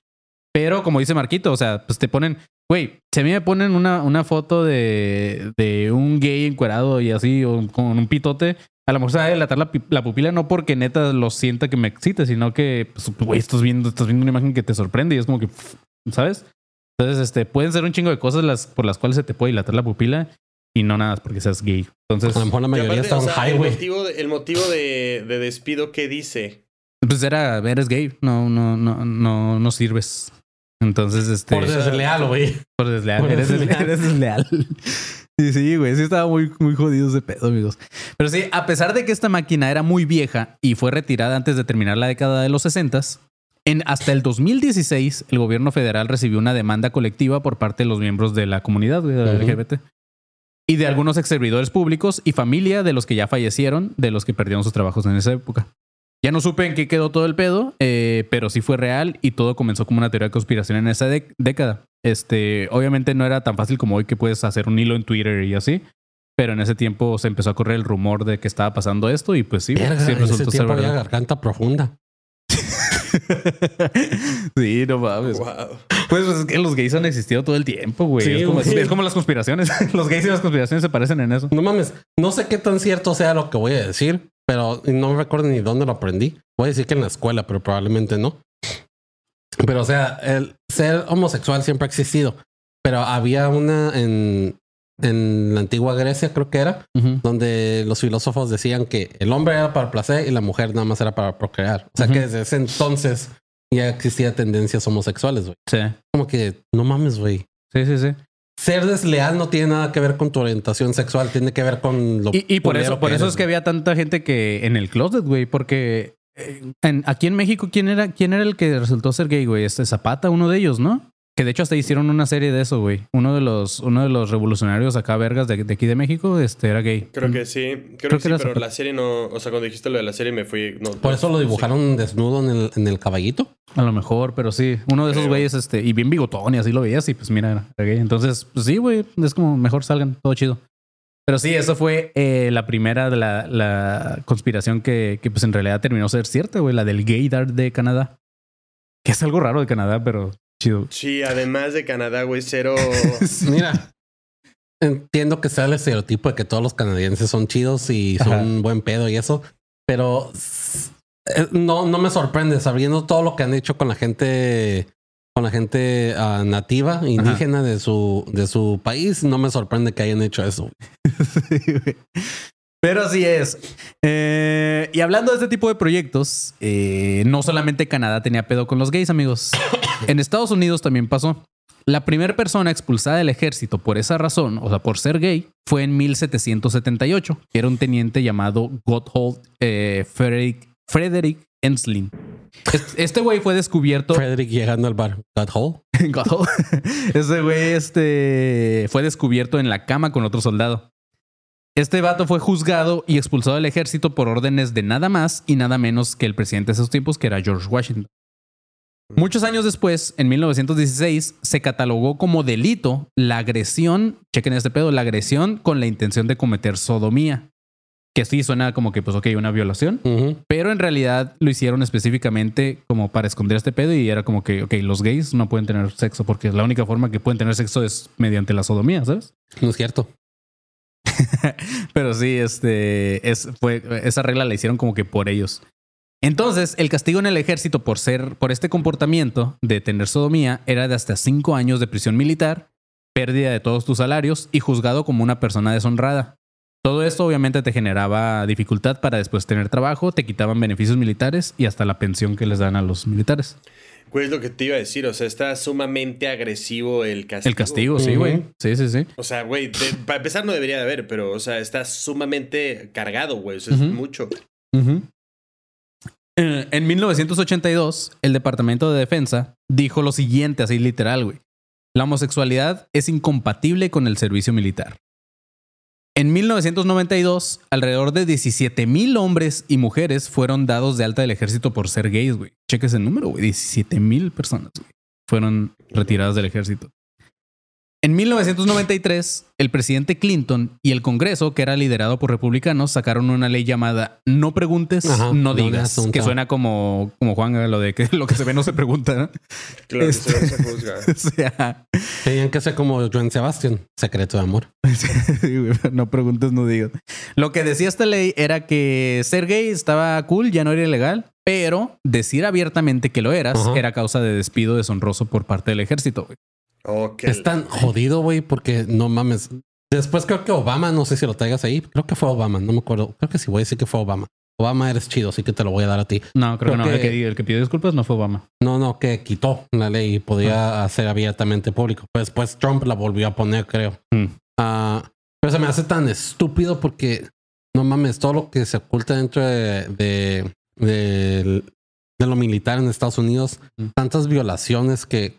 Pero como dice Marquito, o sea, pues te ponen, güey, si a mí me ponen una, una foto de, de un gay encuerado y así, o con un pitote, a lo mejor se va a dilatar la, la pupila no porque neta lo sienta que me excite, sino que, pues, güey, estás viendo, estás viendo una imagen que te sorprende y es como que, ¿sabes? Entonces, este, pueden ser un chingo de cosas las, por las cuales se te puede dilatar la pupila y no nada más porque seas gay. Entonces, A lo mejor la mayoría aparte, está o en sea, high, el güey. motivo, de, el motivo de, de despido, ¿qué dice? pues era, eres gay, no, no, no, no, no sirves. Entonces, este. Por desleal, güey. Por desleal. Por eres, desleal. eres desleal. Sí, sí, güey. Sí estaba muy, muy jodido ese pedo, amigos. Pero sí, a pesar de que esta máquina era muy vieja y fue retirada antes de terminar la década de los 60 en hasta el 2016 el gobierno federal recibió una demanda colectiva por parte de los miembros de la comunidad güey, de. LGBT y de algunos ex servidores públicos y familia de los que ya fallecieron, de los que perdieron sus trabajos en esa época. Ya no supe en qué quedó todo el pedo, eh, pero sí fue real y todo comenzó como una teoría de conspiración en esa década. Este, obviamente no era tan fácil como hoy que puedes hacer un hilo en Twitter y así, pero en ese tiempo se empezó a correr el rumor de que estaba pasando esto y pues sí, Verga, sí resultó ser verdad. garganta profunda. sí, no mames. Wow. Pues, pues, es que los gays han existido todo el tiempo, güey. Sí, es, como, güey. es como las conspiraciones. los gays y las conspiraciones se parecen en eso. No mames, no sé qué tan cierto sea lo que voy a decir, pero no me recuerdo ni dónde lo aprendí. Voy a decir que en la escuela, pero probablemente no. Pero, o sea, el ser homosexual siempre ha existido. Pero había una en, en la antigua Grecia, creo que era, Ujú. donde los filósofos decían que el hombre era para placer y la mujer nada más era para procrear. O sea Ujú. que desde ese entonces ya existía tendencias homosexuales, güey. Sí, Como que no mames, güey. sí, sí, sí. Ser desleal no tiene nada que ver con tu orientación sexual, tiene que ver con lo Y, y por eso, por eso eres, es que había tanta gente que en el closet, güey, porque eh, en- aquí en México, ¿quién era, ¿quién era el que resultó ser gay, güey? Este Zapata, uno de ellos, ¿no? Que de hecho hasta hicieron una serie de eso, güey. Uno de los, uno de los revolucionarios acá, vergas, de, de aquí de México, este era gay. Creo que sí. Creo, Creo que, que sí, era pero la serie no. O sea, cuando dijiste lo de la serie me fui. No, Por eso lo sí. dibujaron desnudo en el, en el caballito. A lo mejor, pero sí. Uno de esos Creo. güeyes, este, y bien bigotón y así lo veías y pues mira, era gay. Entonces, pues sí, güey, es como mejor salgan, todo chido. Pero sí, eso fue eh, la primera de la, la conspiración que, que pues en realidad terminó ser cierta, güey, la del gaydar de Canadá. Que es algo raro de Canadá, pero chido. Sí, además de Canadá, güey, cero. Mira, entiendo que sea el estereotipo de que todos los canadienses son chidos y son Ajá. un buen pedo y eso, pero eh, no, no me sorprende sabiendo todo lo que han hecho con la gente, con la gente ah, nativa, indígena de su, de su país. No me sorprende que hayan hecho eso. Sí, güey. Pero así es. Eh, y hablando de este tipo de proyectos, eh, no solamente Canadá tenía pedo con los gays, amigos. En Estados Unidos también pasó. La primera persona expulsada del ejército por esa razón, o sea, por ser gay, fue en 1778. que Era un teniente llamado Gotthold eh, Frederick, Frederick Enslin. Es- Este güey fue descubierto. Frederick llegando al bar. That hole. Gotthold. Ese güey este, fue descubierto en la cama con otro soldado. Este vato fue juzgado y expulsado del ejército por órdenes de nada más y nada menos que el presidente de esos tiempos, que era George Washington. Muchos años después, en 1916, se catalogó como delito la agresión, chequen este pedo, la agresión con la intención de cometer sodomía. Que sí suena como que, pues, ok, una violación. Pero en realidad lo hicieron específicamente como para esconder este pedo y era como que, ok, los gays no pueden tener sexo porque la única forma que pueden tener sexo es mediante la sodomía, ¿sabes? No es cierto. Pero sí, este, es, fue, esa regla la hicieron como que por ellos. Entonces, el castigo en el ejército por ser, por este comportamiento de tener sodomía era de hasta cinco años de prisión militar, pérdida de todos tus salarios y juzgado como una persona deshonrada. Todo esto obviamente te generaba dificultad para después tener trabajo, te quitaban beneficios militares y hasta la pensión que les dan a los militares. Güey, es lo que te iba a decir. O sea, está sumamente agresivo el castigo. El castigo, sí, güey. Sí, sí, sí. O sea, güey, para empezar no debería de haber, pero, o sea, está sumamente cargado, güey. O sea, es mucho. Eh, En 1982, el Departamento de Defensa dijo lo siguiente, así literal, güey. La homosexualidad es incompatible con el servicio militar. En 1992, alrededor de 17 mil hombres y mujeres fueron dados de alta del ejército por ser gays, güey. Cheques el número, güey. 17 mil personas. Fueron retiradas del ejército. En 1993, el presidente Clinton y el Congreso, que era liderado por republicanos, sacaron una ley llamada No preguntes, Ajá, no digas, que suena como, como Juan, lo de que lo que se ve no se pregunta. ¿no? Claro que Este- se se juzga. o sea, Tenían que ser como Joan Sebastián, secreto de amor. No preguntes, no digas. Lo que decía esta ley era que ser gay estaba cool, ya no era ilegal, pero decir abiertamente que lo eras Ajá. era causa de despido deshonroso por parte del ejército. Güey. Ok. Es tan jodido, güey, porque no mames. Después creo que Obama, no sé si lo traigas ahí. Creo que fue Obama, no me acuerdo. Creo que sí, voy a decir que fue Obama. Obama eres chido, así que te lo voy a dar a ti. No, creo, Creo que no. El que- que, el que pidió disculpas no fue Obama. No, no, que quitó la ley y podía hacer abiertamente público. Pues después Trump la volvió a poner, creo. Mm. Ah, pero se me hace tan estúpido porque no mames, todo lo que se oculta dentro de, de, de- de lo militar en Estados Unidos, Mm. tantas violaciones que,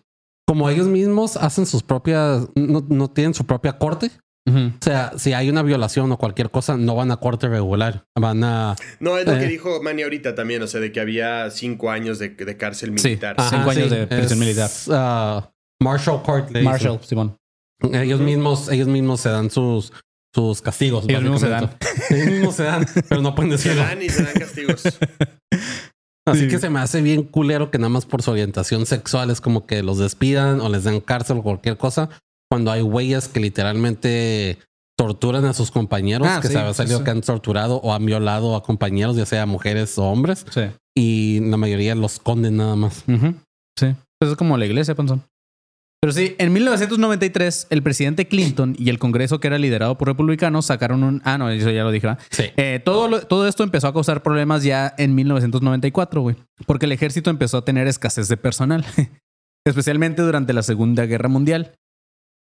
como ellos mismos hacen sus propias, no, no tienen su propia corte. O sea, si hay una violación o cualquier cosa, no van a corte regular, van a No, es lo que Eh. dijo Manny ahorita también, o sea, de que había cinco años de, de cárcel Sí. militar. Ajá. Cinco años de prisión militar. ah, Marshall Court. le dicen. Marshall, Simón. Ellos mismos, ellos mismos se dan sus, sus castigos. Ellos mismos se básicamente. Ellos mismos se dan, pero no pueden Se decirlo. dan y se dan castigos. Así Sí. que se me hace bien culero que nada más por su orientación sexual es como que los despidan o les den cárcel o cualquier cosa. Cuando hay güeyes que literalmente torturan a sus compañeros, Ah, que sí, se ha salido sí. que han torturado o han violado a compañeros, ya sea mujeres o hombres, Sí. y la mayoría los esconden nada más. Sí. Pues es como la iglesia, Panzón. Pero sí, en 1993, el presidente Clinton y el Congreso, que era liderado por republicanos, sacaron un. Ah, no, eso ya lo dije. ¿verdad? Sí. Eh, todo, lo- todo esto empezó a causar problemas ya en 1994, güey. Porque el ejército empezó a tener escasez de personal. Especialmente durante la Segunda Guerra Mundial.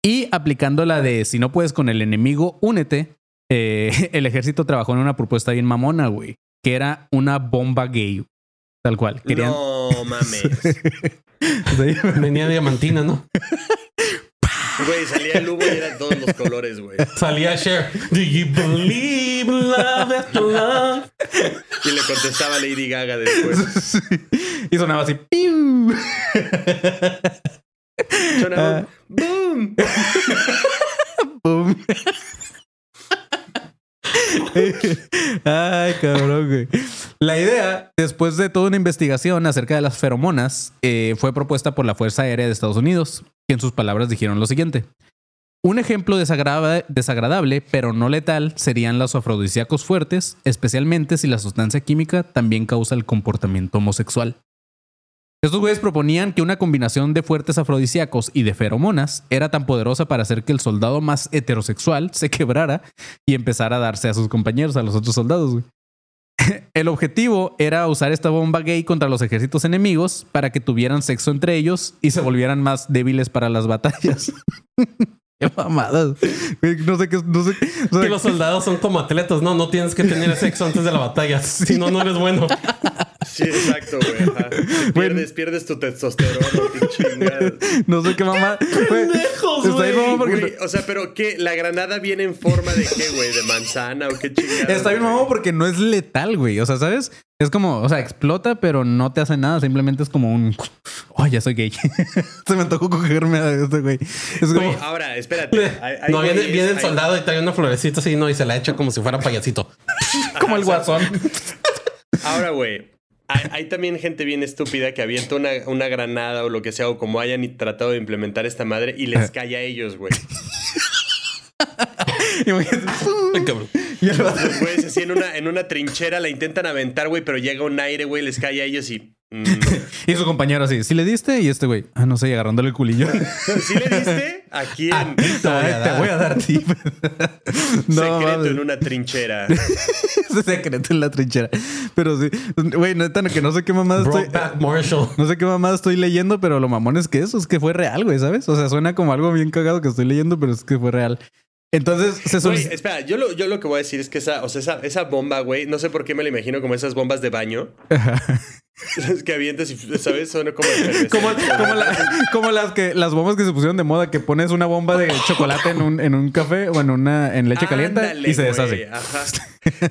Y aplicando la de si no puedes con el enemigo, únete. eh, el ejército trabajó en una propuesta bien mamona, güey. Que era una bomba gay. Tal cual. Querían. No mames. Sí. Venía diamantina, ¿no? Güey, salía el humo y eran todos los colores, güey. Salía Cher. Do you believe love after love? Y le contestaba Lady Gaga después. y sonaba así. ¡piu! Sonaba ¡Boom! Pum. Ay, cabrón, güey. La idea, después de toda una investigación acerca de las feromonas, eh, fue propuesta por la Fuerza Aérea de Estados Unidos, que en sus palabras dijeron lo siguiente. Un ejemplo desagrada- desagradable, pero no letal, serían los afrodisíacos fuertes, especialmente si la sustancia química también causa el comportamiento homosexual. Estos güeyes proponían que una combinación de fuertes afrodisíacos y de feromonas era tan poderosa para hacer que el soldado más heterosexual se quebrara y empezara a darse a sus compañeros, a los otros soldados. güey. El objetivo era usar esta bomba gay contra los ejércitos enemigos para que tuvieran sexo entre ellos y se volvieran más débiles para las batallas. Qué mamadas. No sé qué. No sé, o sea, Que los soldados son como atletas, no, no tienes que tener sexo antes de la batalla. Si no, no eres bueno. Sí, exacto, güey. ajá. Pierdes, pierdes tu testosterona, no sé qué mamá. Güey, pendejos, está bien güey. mamón porque Güey, o sea, pero ¿qué? ¿La granada viene en forma de qué, güey? ¿De manzana o qué chingada? Está bien, mamón, porque no es letal, güey. O sea, ¿sabes? Es como, o sea, explota, pero no te hace nada. Simplemente es como un. Oh, ya soy gay. Se me tocó cogerme a este güey. Es como. Güey, ahora, espérate. Hay- hay No, viene, viene el hay- soldado y trae una florecita así, no, y se la echa como si fuera payasito. como el guasón. Ahora, güey. Hay, hay también gente bien estúpida que avienta una, una granada o lo que sea, o como hayan y- tratado de implementar esta madre y les cae a ellos, güey. Ay, cabrón. y el vato- Los güeyes así en una, en una trinchera la intentan aventar, güey, pero llega un aire, güey, les cae a ellos y. mm, Y su compañero así, ¿sí le diste? Y este güey, ah, no sé, agarrándole el culillo. ¿Sí le diste? Aquí en Ay, te voy a dar tip. no, secreto mames. en una trinchera. Secreto en la trinchera. Pero sí, güey, neta, que no sé qué mamada estoy. Marshall. No sé qué mamada estoy leyendo, pero lo mamón es que eso es que fue real, güey, ¿sabes? O sea, suena como algo bien cagado que estoy leyendo, pero es que fue real. Entonces se Güey, solicitó. espera, yo lo, yo lo que voy a decir es que esa, o sea, esa, esa bomba, güey, no sé por qué me la imagino como esas bombas de baño. Es que avientas y, ¿sabes? Son como. Como, como, la- como las que las bombas que se pusieron de moda, que pones una bomba de chocolate en un, en un café o en una en leche caliente y se deshace. Ajá.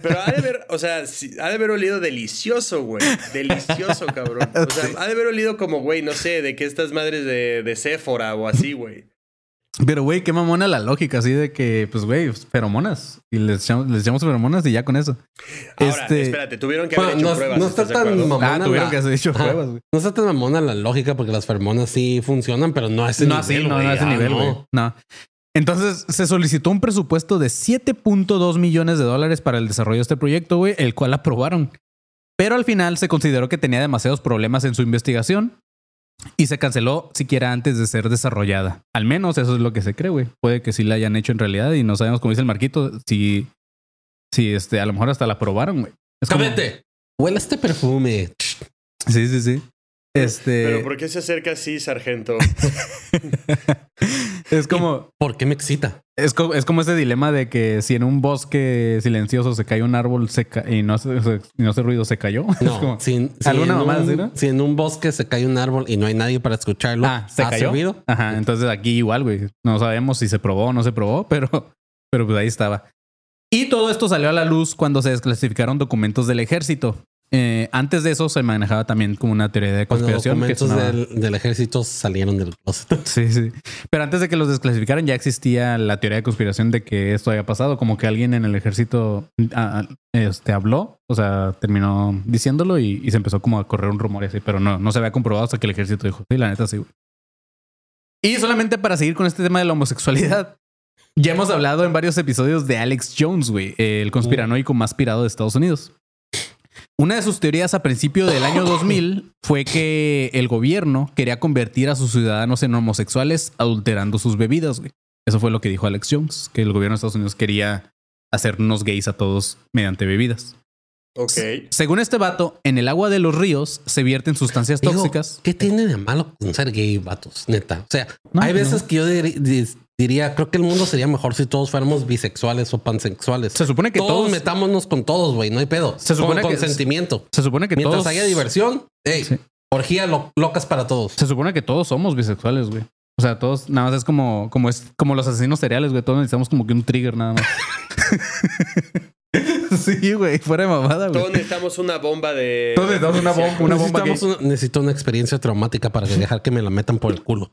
Pero ha de haber, o sea, sí, ha de haber olido delicioso, güey. Delicioso, cabrón. O sea, ha de haber olido como, güey, no sé, de que estas madres de, de Sephora o así, güey. Pero, güey, qué mamona la lógica, así de que, pues, güey, feromonas. Y les echamos, les echamos feromonas y ya con eso. Ahora, Este- espérate, tuvieron que haber Bueno, hecho no, pruebas. no está ¿estás de tan acuerdo? mamona. Ah, tuvieron la- que haber hecho Ajá. pruebas, güey. No está tan mamona la lógica porque las feromonas sí funcionan, pero no a ese No nivel. así, no, güey. no a ese Ah, nivel, no. No. Entonces se solicitó un presupuesto de 7.2 millones de dólares para el desarrollo de este proyecto, güey, el cual aprobaron. Pero al final se consideró que tenía demasiados problemas en su investigación y se canceló siquiera antes de ser desarrollada. Al menos eso es lo que se cree, güey. Puede que sí la hayan hecho en realidad y no sabemos, como dice el Marquito, si, si este, a lo mejor hasta la aprobaron, güey. Es como-. Huele este perfume. Sí, sí, sí. Este. Pero ¿por qué se acerca así, sargento? es como. ¿Por qué me excita? Es, co- es como ese dilema de que si en un bosque silencioso se cae un árbol se ca- y, no hace, y no hace ruido, se cayó. Es No, como- si, si ¿Alguna en un, así, no? si en un bosque se cae un árbol y no hay nadie para escucharlo, ah, se ¿hace cayó. ruido? Ajá, entonces aquí igual, güey. No sabemos si se probó o no se probó, pero, pero pues ahí estaba. Y todo esto salió a la luz cuando se desclasificaron documentos del ejército. Eh, antes de eso se manejaba también como una teoría de conspiración. que documentos sonaba- del, del ejército salieron del closet. Sí, sí. Pero antes de que los desclasificaran ya existía la teoría de conspiración de que esto había pasado, como que alguien en el ejército ah, este, habló, o sea, terminó diciéndolo y, y se empezó como a correr un rumor y así, pero no, no se había comprobado hasta que el ejército dijo, sí, la neta sí, güey. Y solamente para seguir con este tema de la homosexualidad, ya hemos hablado en varios episodios de Alex Jones, güey, el conspiranoico más pirado de Estados Unidos. Una de sus teorías a principio del año 2000 fue que el gobierno quería convertir a sus ciudadanos en homosexuales adulterando sus bebidas, güey. Eso fue lo que dijo Alex Jones, que el gobierno de Estados Unidos quería hacernos gays a todos mediante bebidas. Ok. Según este vato, en el agua de los ríos se vierten sustancias Digo, tóxicas. ¿Qué tiene de malo con ser gay, vatos? Neta. O sea, No, hay veces no. que yo diría, creo que el mundo sería mejor si todos fuéramos bisexuales o pansexuales. Se supone que todos, todos, metámonos con todos, güey. No hay pedo. Se supone con que- consentimiento. se supone que Mientras todos haya diversión, hey, Sí. orgía lo- locas para todos. Se supone que todos somos bisexuales, güey. O sea, todos nada más es como como es como los asesinos seriales, güey. Todos necesitamos como que un trigger nada más. sí, güey, fuera de mamada, güey. Todos necesitamos una bomba de. Todos necesitamos una bomba, una bomba Necesitamos una- necesito una experiencia traumática para dejar que me la metan por el culo.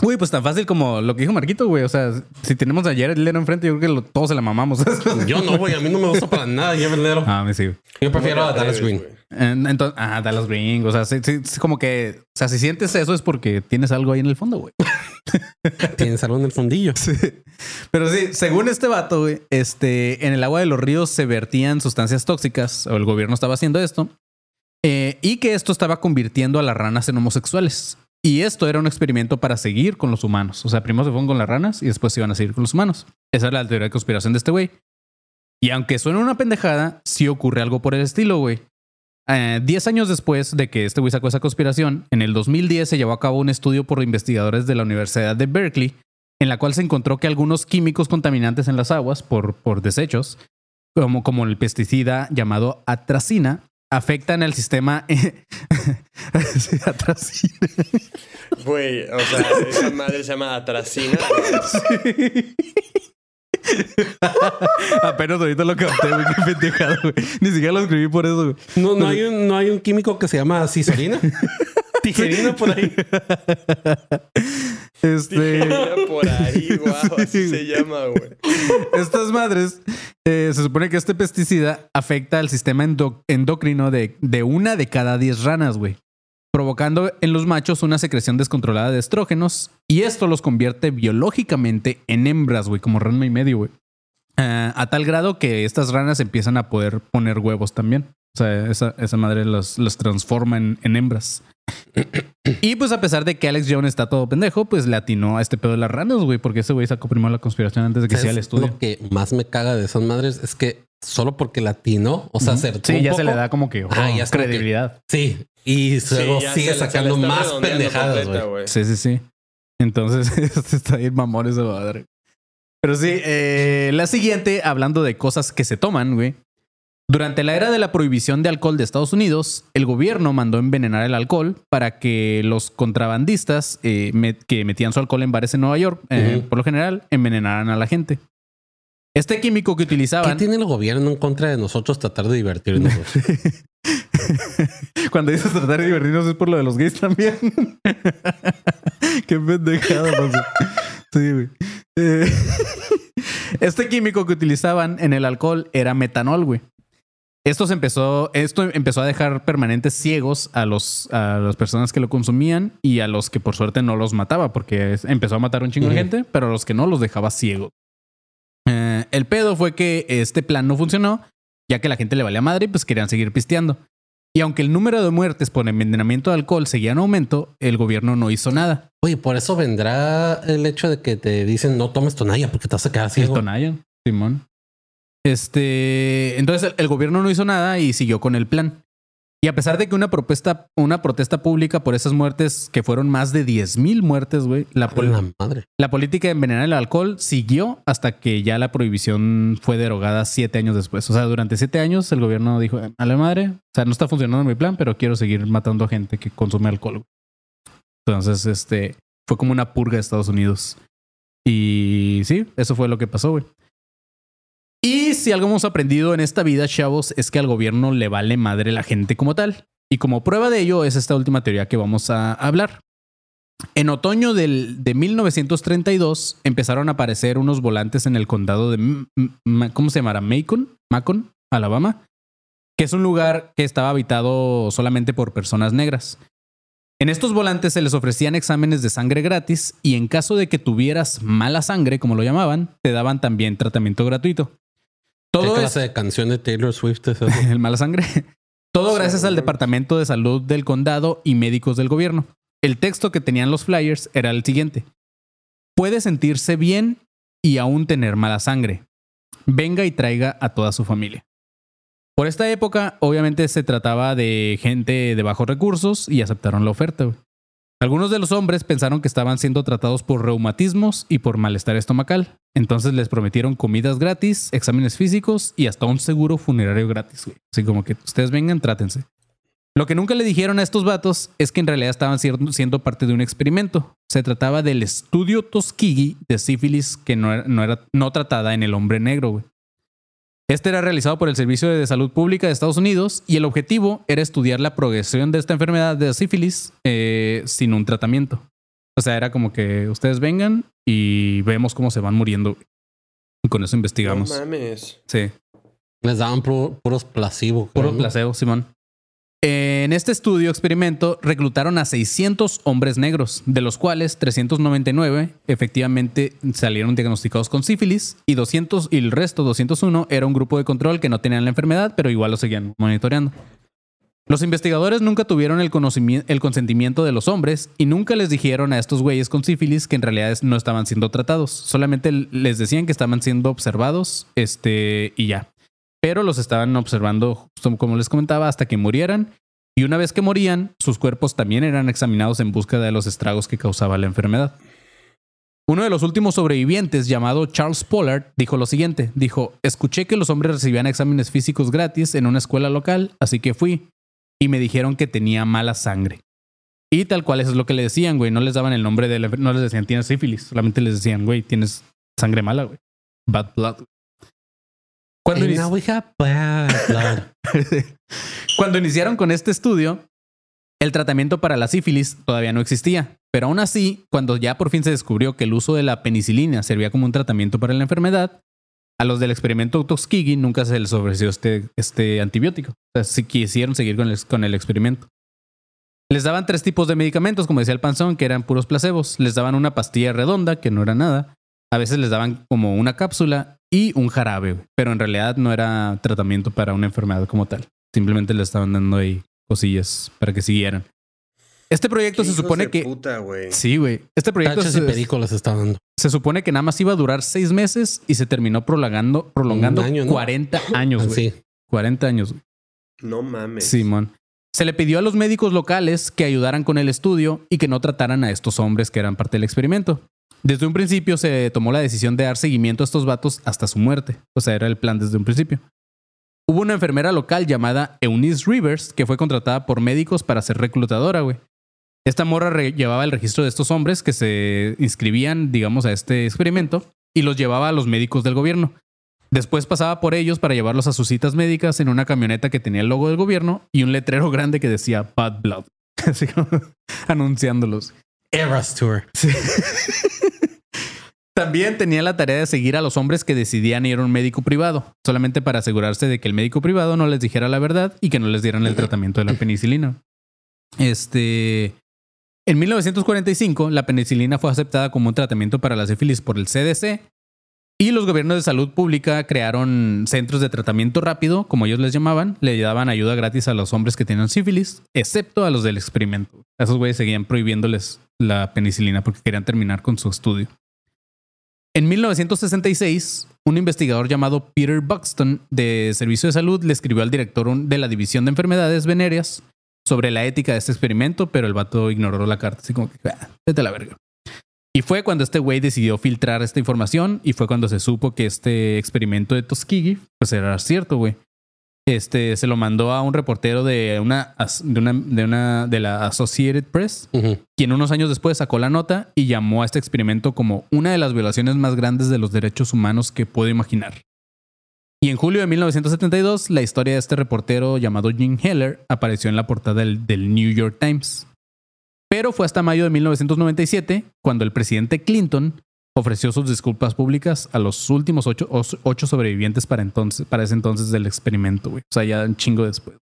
Güey, pues tan fácil como lo que dijo Marquito, güey. O sea, si tenemos a Jared Leto enfrente, yo creo que lo- todos se la mamamos. Yo no, güey. A mí no me gusta para nada. Jared Leto. ah, me sigo. Yo prefiero ¿Cómo a Dallas Green. Entonces, ah, Dallas Green. O sea, sí, sí, sí, como que, o sea, si sientes eso es porque tienes algo ahí en el fondo, güey. Tienes algo en el fundillo. Pero sí, según este vato, güey, este, en el agua de los ríos se vertían sustancias tóxicas, o el gobierno estaba haciendo esto, eh, y que esto estaba convirtiendo a las ranas en homosexuales. Y esto era un experimento para seguir con los humanos. O sea, primero se fueron con las ranas y después se iban a seguir con los humanos. Esa era la teoría de conspiración de este güey. Y aunque suene una pendejada, sí ocurre algo por el estilo, güey. Eh, Diez años después de que este güey sacó esa conspiración, en el 2010 se llevó a cabo un estudio por investigadores de la Universidad de Berkeley en la cual se encontró que algunos químicos contaminantes en las aguas por, por desechos, como, como el pesticida llamado atracina, afectan al sistema. Sí, atracina. Güey, o sea, esa madre se llama atracina. Apenas ahorita lo capté, güey. Qué pendejado, güey. Ni siquiera lo escribí por eso, güey. No, no, hay un, no hay un químico que se llama cisorina. Tijerina por ahí. Este. Por ahí, guau, así se llama, güey. Estas madres, eh, se supone que este pesticida afecta al sistema endo- endocrino de, de una de cada 10 ranas, güey. Provocando en los machos una secreción descontrolada de estrógenos. Y esto los convierte biológicamente en hembras, güey, como rana y medio, güey. Ah, a tal grado que estas ranas empiezan a poder poner huevos también. O sea, esa, esa madre los, los transforma en, en hembras. Y pues a pesar de que Alex Jones está todo pendejo, pues le atinó a este pedo de las ranas, güey, porque ese güey sacó primero la conspiración antes de que sea el estudio. Lo que más me caga de esas madres es que solo porque latino, o sea, acertó Sí, un ya se le da como que oh, Ah, ya que- credibilidad. Sí, y luego sigue se se sacando más pendejadas, güey. Sí, sí, sí. Entonces, este está bien mamón esa madre. Pero sí, eh, la siguiente, hablando de cosas que se toman, güey. Durante la era de la prohibición de alcohol de Estados Unidos, el gobierno mandó envenenar el alcohol para que los contrabandistas eh, met- que metían su alcohol en bares en Nueva York, eh, por lo general, envenenaran a la gente. Este químico que ¿Qué utilizaban tiene el gobierno en contra de nosotros tratar de divertirnos? Cuando dices tratar de divertirnos es por lo de los gays también. Qué pendejada. Sí, güey. Eh, Este químico que utilizaban en el alcohol era metanol, güey. Esto se empezó, esto empezó a dejar permanentes ciegos a los a las personas que lo consumían y a los que por suerte no los mataba, porque empezó a matar un chingo de gente, pero a los que no los dejaba ciegos. Eh, el pedo fue que este plan no funcionó, ya que la gente le valía madre y pues querían seguir pisteando. Y aunque el número de muertes por envenenamiento de alcohol seguía en aumento, el gobierno no hizo nada. Oye, por eso vendrá el hecho de que te dicen no tomes tonalla porque te vas a quedar ciego. El Tonayan, Simón. Este, entonces el, el gobierno no hizo nada y siguió con el plan. Y a pesar de que una propuesta, una protesta pública por esas muertes, que fueron más de 10 mil muertes, güey, la, pol- La madre. la política de envenenar el alcohol siguió hasta que ya la prohibición fue derogada siete años después. O sea, durante siete años el gobierno dijo, a la madre, o sea, no está funcionando mi plan, pero quiero seguir matando a gente que consume alcohol. Entonces, este, fue como una purga de Estados Unidos. Y sí, eso fue lo que pasó, güey. Y si algo hemos aprendido en esta vida, chavos, es que al gobierno le vale madre la gente como tal. Y como prueba de ello es esta última teoría que vamos a hablar. En otoño del, de 1932 empezaron a aparecer unos volantes en el condado de, ¿cómo se llamará? Macon, Macon, Alabama, que es un lugar que estaba habitado solamente por personas negras. En estos volantes se les ofrecían exámenes de sangre gratis y en caso de que tuvieras mala sangre, como lo llamaban, te daban también tratamiento gratuito. ¿Qué Todo clase es de canción de Taylor Swift es eso? el mala sangre. Todo gracias al Departamento de Salud del Condado y médicos del gobierno. El texto que tenían los flyers era el siguiente. Puede sentirse bien y aún tener mala sangre. Venga y traiga a toda su familia. Por esta época, obviamente se trataba de gente de bajos recursos y aceptaron la oferta. Algunos de los hombres pensaron que estaban siendo tratados por reumatismos y por malestar estomacal. Entonces les prometieron comidas gratis, exámenes físicos y hasta un seguro funerario gratis. güey. Así como que ustedes vengan, trátense. Lo que nunca le dijeron a estos vatos es que en realidad estaban siendo, parte de un experimento. Se trataba del estudio Tuskegee de sífilis que no era, no era no tratada en el hombre negro. güey. Este era realizado por el Servicio de Salud Pública de Estados Unidos y el objetivo era estudiar la progresión de esta enfermedad de sífilis eh, sin un tratamiento. O sea, era como que ustedes vengan y vemos cómo se van muriendo. Y con eso investigamos. No mames. sí. Les daban pu- puros placebo. Puro placebo, Simón. En este estudio experimento reclutaron a 600 hombres negros, de los cuales 399 efectivamente salieron diagnosticados con sífilis y 200 y el resto 201 era un grupo de control que no tenían la enfermedad, pero igual lo seguían monitoreando. Los investigadores nunca tuvieron el, el consentimiento de los hombres y nunca les dijeron a estos güeyes con sífilis que en realidad no estaban siendo tratados. Solamente les decían que estaban siendo observados este, y ya pero los estaban observando, justo como les comentaba, hasta que murieran. Y una vez que morían, sus cuerpos también eran examinados en búsqueda de los estragos que causaba la enfermedad. Uno de los últimos sobrevivientes, llamado Charles Pollard, dijo lo siguiente. Dijo, escuché que los hombres recibían exámenes físicos gratis en una escuela local, así que fui. Y me dijeron que tenía mala sangre. Y tal cual eso es lo que le decían, güey. No les daban el nombre de la... No les decían, tienes sífilis. Solamente les decían, güey, tienes sangre mala, güey. Bad blood. Cuando And inici- now we have bad blood. Cuando iniciaron con este estudio, el tratamiento para la sífilis todavía no existía. Pero aún así, cuando ya por fin se descubrió que el uso de la penicilina servía como un tratamiento para la enfermedad, a los del experimento Tuskegee nunca se les ofreció este, este antibiótico. O sea, sí quisieron seguir con el, con el experimento. Les daban tres tipos de medicamentos, como decía el panzón, que eran puros placebos. Les daban una pastilla redonda, que no era nada. A veces les daban como una cápsula y un jarabe, pero en realidad no era tratamiento para una enfermedad como tal. Simplemente le estaban dando ahí cosillas para que siguieran. Este proyecto se supone de que... puta, güey. Sí, güey. Este proyecto Tachos y se, perico les está dando. se supone que nada más iba a durar seis meses y se terminó prolongando, prolongando año, ¿no? 40 años, güey. Sí. 40 años. No mames. Simón. Se le pidió a los médicos locales que ayudaran con el estudio y que no trataran a estos hombres que eran parte del experimento. Desde un principio se tomó la decisión de dar seguimiento a estos vatos hasta su muerte. O sea, era el plan desde un principio. Hubo una enfermera local llamada Eunice Rivers que fue contratada por médicos para ser reclutadora, güey. Esta morra llevaba el registro de estos hombres que se inscribían, digamos, a este experimento y los llevaba a los médicos del gobierno. Después pasaba por ellos para llevarlos a sus citas médicas en una camioneta que tenía el logo del gobierno y un letrero grande que decía Bad Blood. Así como anunciándolos. Eras Tour. También tenía la tarea de seguir a los hombres que decidían ir a un médico privado, solamente para asegurarse de que el médico privado no les dijera la verdad y que no les dieran el tratamiento de la penicilina. Este. En 1945, la penicilina fue aceptada como un tratamiento para la sífilis por el CDC y los gobiernos de salud pública crearon centros de tratamiento rápido, como ellos les llamaban, le daban ayuda gratis a los hombres que tenían sífilis, excepto a los del experimento. Esos güeyes seguían prohibiéndoles la penicilina porque querían terminar con su estudio. En 1966, un investigador llamado Peter Buxton de Servicio de Salud le escribió al director de la División de Enfermedades Venéreas sobre la ética de este experimento, pero el vato ignoró la carta, así como que, "Ah, vete a la verga. Y fue cuando este güey decidió filtrar esta información y fue cuando se supo que este experimento de Tuskegee, pues era cierto, güey. Este se lo mandó a un reportero de una, de una, de una, de la Associated Press quien unos años después sacó la nota y llamó a este experimento como una de las violaciones más grandes de los derechos humanos que puedo imaginar. Y en julio de 1972, la historia de este reportero llamado Jim Heller apareció en la portada del, del New York Times. Pero fue hasta mayo de 1997 cuando el presidente Clinton ofreció sus disculpas públicas a los últimos ocho, ocho sobrevivientes para, entonces, para ese entonces del experimento, güey. O sea, ya un chingo después.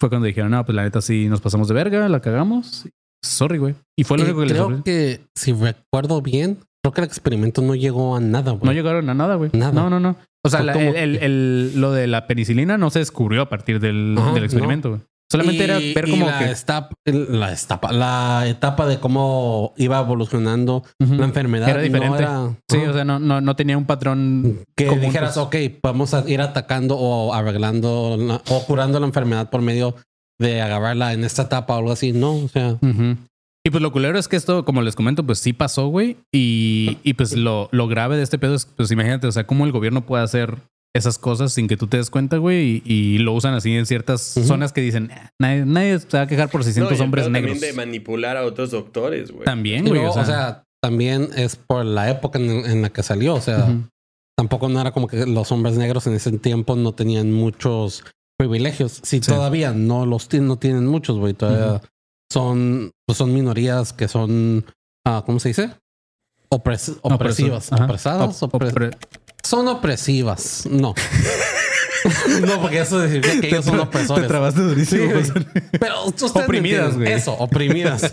Fue cuando dijeron, no, pues la neta sí nos pasamos de verga, la cagamos. Sorry, güey. Y fue lo Eh, único que les creo ofreció. que si recuerdo bien, creo que el experimento no llegó a nada, güey. No llegaron a nada, güey. Nada. No, no, no. O sea, la- el, el- el- lo de la penicilina no se descubrió a partir del, Ajá, del experimento, güey. Solamente era ver y como la que. estap- la, etapa, la etapa de cómo iba evolucionando la enfermedad. Era no diferente. era- Sí, o sea, no, no, no tenía un patrón. que común, dijeras, pues. ok, vamos a ir atacando o arreglando la- o curando la enfermedad por medio de agarrarla en esta etapa o algo así. No, o sea, Ujú. Y pues lo culero es que esto, como les comento, pues sí pasó, güey. Y, y pues lo, lo grave de este pedo es, pues imagínate, o sea, cómo el gobierno puede hacer esas cosas sin que tú te des cuenta, güey. Y, y lo usan así en ciertas zonas que dicen, "Ah, nadie, nadie se va a quejar por No, 600 y el hombres negros. También de manipular a otros doctores, güey. También, güey. o, sea, también es por la época en, en la que salió. O sea, tampoco no era como que los hombres negros en ese tiempo no tenían muchos privilegios. Si Sí. todavía no los tienen, no tienen muchos, güey. Todavía son, pues son minorías que son, ah, ¿cómo se dice? Opres- opresivas, Ajá. opresadas, Op- opre- opre- son opresivas. No. no, porque eso significa que ellos son opresores. durísimo. Sí. Pero ustedes Oprimidas, güey. Eso, oprimidas.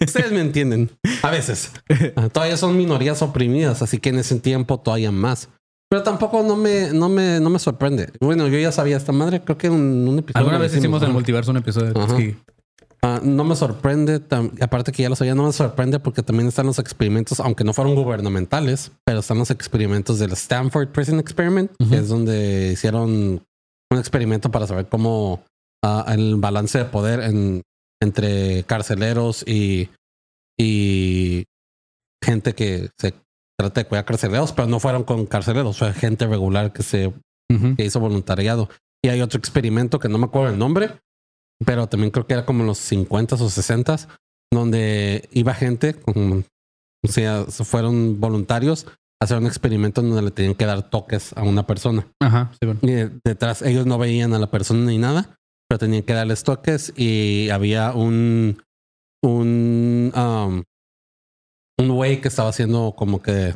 ustedes me entienden. A veces. Ah, Todavía son minorías oprimidas, así que en ese tiempo todavía más. Pero tampoco no me, no me, no me sorprende. Bueno, yo ya sabía esta madre. Creo que en un episodio. Alguna vez hicimos en el multiverso un episodio de Ah, no me sorprende, aparte que ya lo sabía, no me sorprende porque también están los experimentos, aunque no fueron gubernamentales, pero están los experimentos del Stanford Prison Experiment, que es donde hicieron un experimento para saber cómo ah, el balance de poder en, entre carceleros y, y gente que se trata de cuidar carceleros, pero no fueron con carceleros, fue gente regular que se que hizo voluntariado. Y hay otro experimento que no me acuerdo el nombre, pero también creo que era como los 50 o 60 donde iba gente, como, o sea, se fueron voluntarios a hacer un experimento donde le tenían que dar toques a una persona. Ajá, sí, bueno. Y de- detrás ellos no veían a la persona ni nada, pero tenían que darles toques y había un un um, un güey que estaba haciendo como que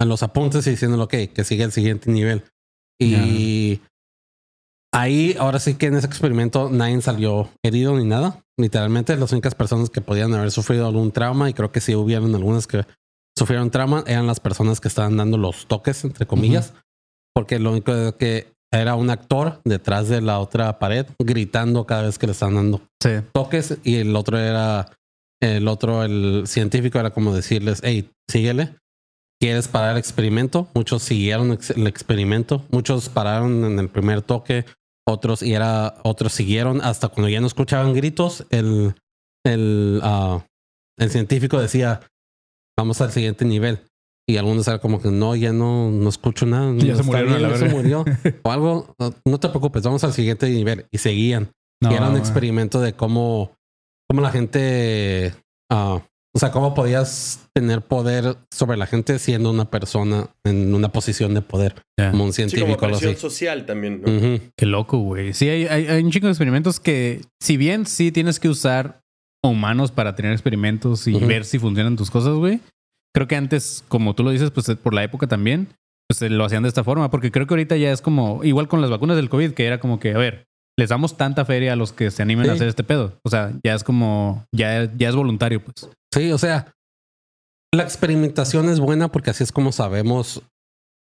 a los apuntes y diciéndole ok, que sigue el siguiente nivel. Y ahí, ahora sí que en ese experimento nadie salió herido ni nada. Literalmente las únicas personas que podían haber sufrido algún trauma, y creo que sí hubieron algunas que sufrieron trauma, eran las personas que estaban dando los toques, entre comillas, porque lo único que era un actor detrás de la otra pared gritando cada vez que le estaban dando Sí. toques y el otro era el otro el científico era como decirles hey síguele quieres parar el experimento muchos siguieron el experimento muchos pararon en el primer toque otros y era otros siguieron hasta cuando ya no escuchaban gritos. El el ah, el científico decía vamos al siguiente nivel y algunos eran como que no ya no no escucho nada Ya no se a la ya murió o algo no, no te preocupes vamos al siguiente nivel y seguían. No, y era un experimento de cómo, cómo la gente, ah, o sea, cómo podías tener poder sobre la gente siendo una persona en una posición de poder, Ya. como un Sí, como científico o algo presión así. social también. Qué loco, güey. Sí, hay, hay, hay un chico de experimentos que, si bien sí tienes que usar humanos para tener experimentos y ver si funcionan tus cosas, güey. Creo que antes, como tú lo dices, pues por la época también, pues eh, lo hacían de esta forma, porque creo que ahorita ya es como, igual con las vacunas del COVID, que era como que, a ver, les damos tanta feria a los que se animen Sí. a hacer este pedo. O sea, ya es como, ya, ya es voluntario, pues. Sí, o sea, la experimentación es buena porque así es como sabemos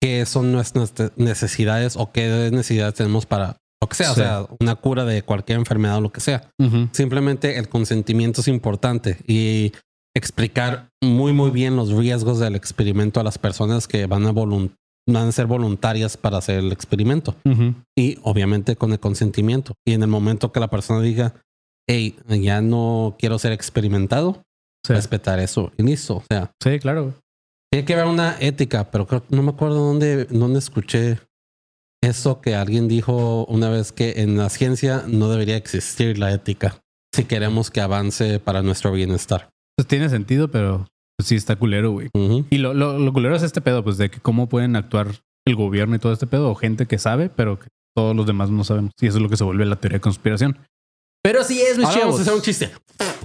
qué son nuestras necesidades o qué necesidades tenemos para lo que sea, Sí. o sea, una cura de cualquier enfermedad o lo que sea. Simplemente el consentimiento es importante y explicar muy, muy bien los riesgos del experimento a las personas que van a, van a ser voluntarias para hacer el experimento. Y obviamente con el consentimiento. Y en el momento que la persona diga, hey, ya no quiero ser experimentado, Sí. respetar eso y listo. O sea, Sí, claro. tiene que haber una ética, pero creo, no me acuerdo dónde, dónde escuché eso que alguien dijo una vez que en la ciencia no debería existir la ética si queremos que avance para nuestro bienestar. Pues tiene sentido, pero pues, sí está culero, güey. Y lo, lo, lo culero es este pedo, pues, de que cómo pueden actuar el gobierno y todo este pedo, o gente que sabe, pero que todos los demás no sabemos. Y eso es lo que se vuelve la teoría de conspiración. Pero sí es, mis Ahora vamos chavos. a hacer un chiste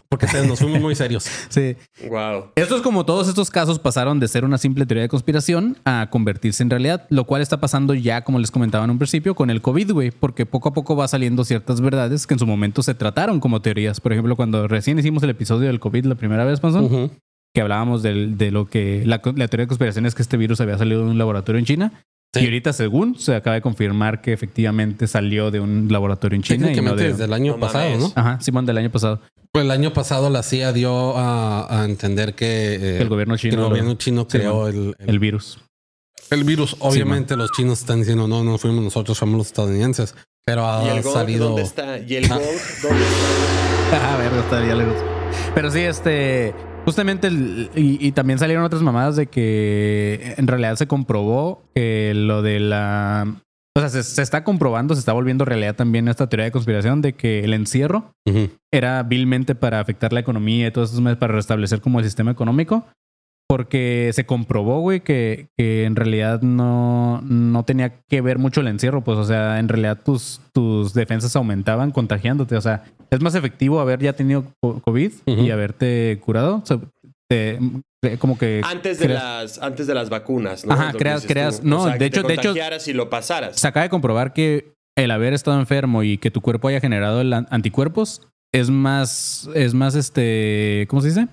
porque nos fuimos muy serios. Sí. Wow. Esto es como todos estos casos pasaron de ser una simple teoría de conspiración a convertirse en realidad, lo cual está pasando ya, como les comentaba en un principio, con el COVID, güey, porque poco a poco va saliendo ciertas verdades que en su momento se trataron como teorías. Por ejemplo, cuando recién hicimos el episodio del COVID la primera vez, Panzón. Que hablábamos del- de, lo que la, la teoría de conspiración es que este virus había salido de un laboratorio en China. Sí. Y ahorita, según se acaba de confirmar que efectivamente salió de un laboratorio en China y no de. desde el año No pasado, mames. ¿no? Ajá, Simón, del año pasado. Pues el año pasado la CIA dio a, a entender que, eh, El gobierno que chino. el lo- gobierno chino creó el, el- el virus. el virus. Obviamente los chinos están diciendo no, no fuimos nosotros, somos los estadounidenses. Pero ha ¿Y el salido. dónde está? ¿Y el dónde está? Ah, verga, estaría lejos. Pero sí, este. Justamente, el- y, y también salieron otras mamadas de que en realidad se comprobó que lo de la. O sea, se, se está comprobando, se está volviendo realidad también esta teoría de conspiración de que el encierro era vilmente para afectar la economía y todos esos meses para restablecer como el sistema económico. Porque se comprobó, güey, que, que en realidad no, no tenía que ver mucho el encierro. Pues, o sea, en realidad tus, tus defensas aumentaban contagiándote. O sea, es más efectivo haber ya tenido co- COVID y haberte curado. O sea, te- te- como que. Antes de, creas- las, antes de las vacunas, ¿no? Ajá, creas- creas- tú. no, O sea, de que hecho- te de hecho- contagiaras y lo pasaras. se acaba de comprobar que el haber estado enfermo y que tu cuerpo haya generado el an- anticuerpos es más, es más este, ¿cómo se dice?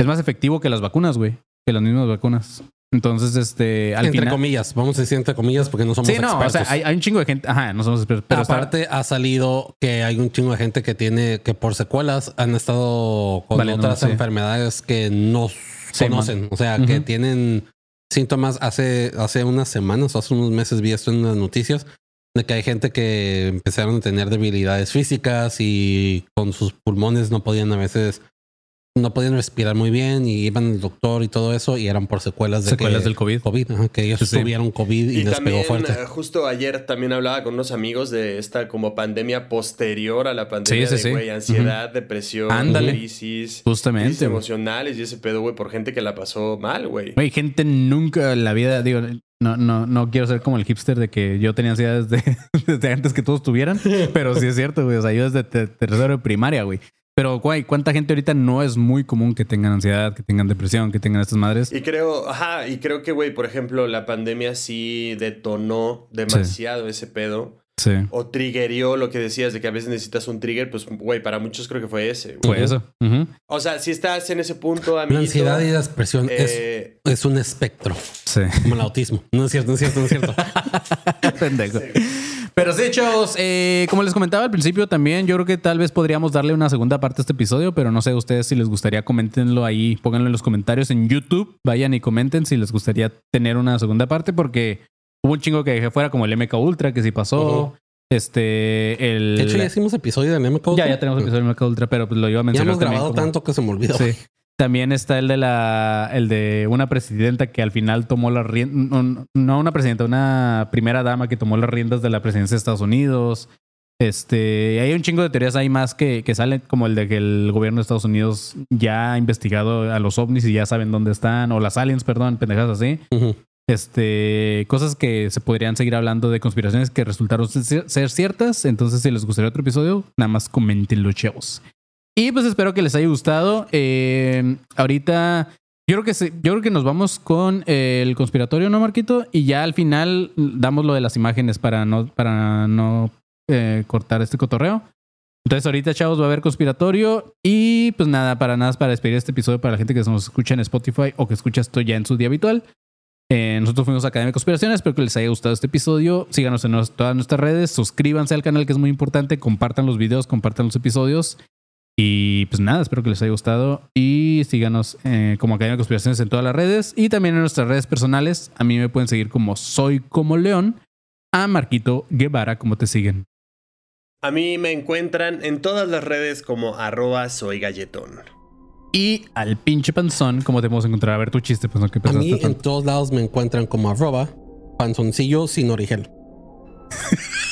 Es más efectivo que las vacunas, güey, que las mismas vacunas. Entonces, este, al entre final. comillas, vamos a decir entre comillas porque no somos Sí, no, o sea, hay, hay un chingo de gente, ajá, no somos expertos, pero está- Aparte, ha salido que hay un chingo de gente que tiene que por secuelas han estado con otras sí. enfermedades que no Sí, conocen. man. O sea, que tienen síntomas hace, hace unas semanas o hace unos meses vi esto en las noticias de que hay gente que empezaron a tener debilidades físicas y con sus pulmones no podían a veces no podían respirar muy bien y iban al doctor y todo eso y eran por secuelas de secuelas que, del COVID. COVID, ajá, que ellos Sí, sí. tuvieron COVID y, Y les también, pegó fuerte. eh, justo ayer también hablaba con unos amigos de esta como pandemia posterior a la pandemia Sí, sí, de, sí. güey, ansiedad, depresión, Ándale. crisis, crisis Justamente. güey. emocionales y ese pedo, güey, por gente que la pasó mal, güey. Güey, gente nunca en la vida, digo, no, no, no quiero ser como el hipster de que yo tenía ansiedad desde, desde antes que todos tuvieran, pero sí es cierto, güey. O sea, yo desde te- tercero de primaria, güey. Pero, güey, ¿cuánta gente ahorita no es muy común que tengan ansiedad, que tengan depresión, que tengan estas madres? Y creo, ajá, y creo que, güey, por ejemplo, la pandemia sí detonó demasiado ese pedo. Sí. O triggerió lo que decías de que a veces necesitas un trigger, pues, güey, para muchos creo que fue ese. güey. Fue eso. O sea, si estás en ese punto, La amiguito, ansiedad y la depresión es, eh, es un espectro, Sí. como el autismo. No es cierto, no es cierto, no es cierto. Pendejo. Pero sí, chavos, eh, como les comentaba al principio también, yo creo que tal vez podríamos darle una segunda parte a este episodio, pero no sé ustedes si les gustaría, coméntenlo ahí, pónganlo en los comentarios en YouTube, vayan y comenten si les gustaría tener una segunda parte, porque hubo un chingo que dejé fuera, como el MK Ultra, que sí pasó, este, el... De hecho, ya hicimos episodio del MK. ya, ya tenemos episodio del MK Ultra, pero pues lo iba a Ya mencionar hemos también grabado como- tanto que se me olvidó. Sí. También está el de la, el de una presidenta que al final tomó las riendas, no una presidenta, una primera dama que tomó las riendas de la presidencia de Estados Unidos. Este, hay un chingo de teorías ahí más que, que salen, como el de que el gobierno de Estados Unidos ya ha investigado a los ovnis y ya saben dónde están, o las aliens, perdón, pendejas así. Este, cosas que se podrían seguir hablando de conspiraciones que resultaron ser ciertas. Entonces, si les gustaría otro episodio, nada más coméntenlo, chavos. Y pues espero que les haya gustado. Eh, ahorita, yo creo que yo creo que nos vamos con eh, el conspiratorio, ¿no, Marquito? Y ya al final damos lo de las imágenes para no, para no eh, cortar este cotorreo. Entonces, ahorita, chavos, va a haber conspiratorio. Y pues nada, para nada, para despedir este episodio para la gente que nos escucha en Spotify o que escucha esto ya en su día habitual. Nosotros fuimos Academia de Conspiraciones. Espero que les haya gustado este episodio. Síganos en todas nuestras redes. Suscríbanse al canal, que es muy importante. Compartan los videos, compartan los episodios. Y pues nada, espero que les haya gustado. Y síganos eh, como Academia de Conspiraciones en todas las redes. Y también en nuestras redes personales. A mí me pueden seguir como Soy Como León. A Marquito Guevara, como te siguen. a mí me encuentran en todas las redes como arroba soy galletón. Y al pinche panzón, como te podemos encontrar. A ver tu chiste, pues no que A mí en todos lados me encuentran como arroba panzoncillo sin origel.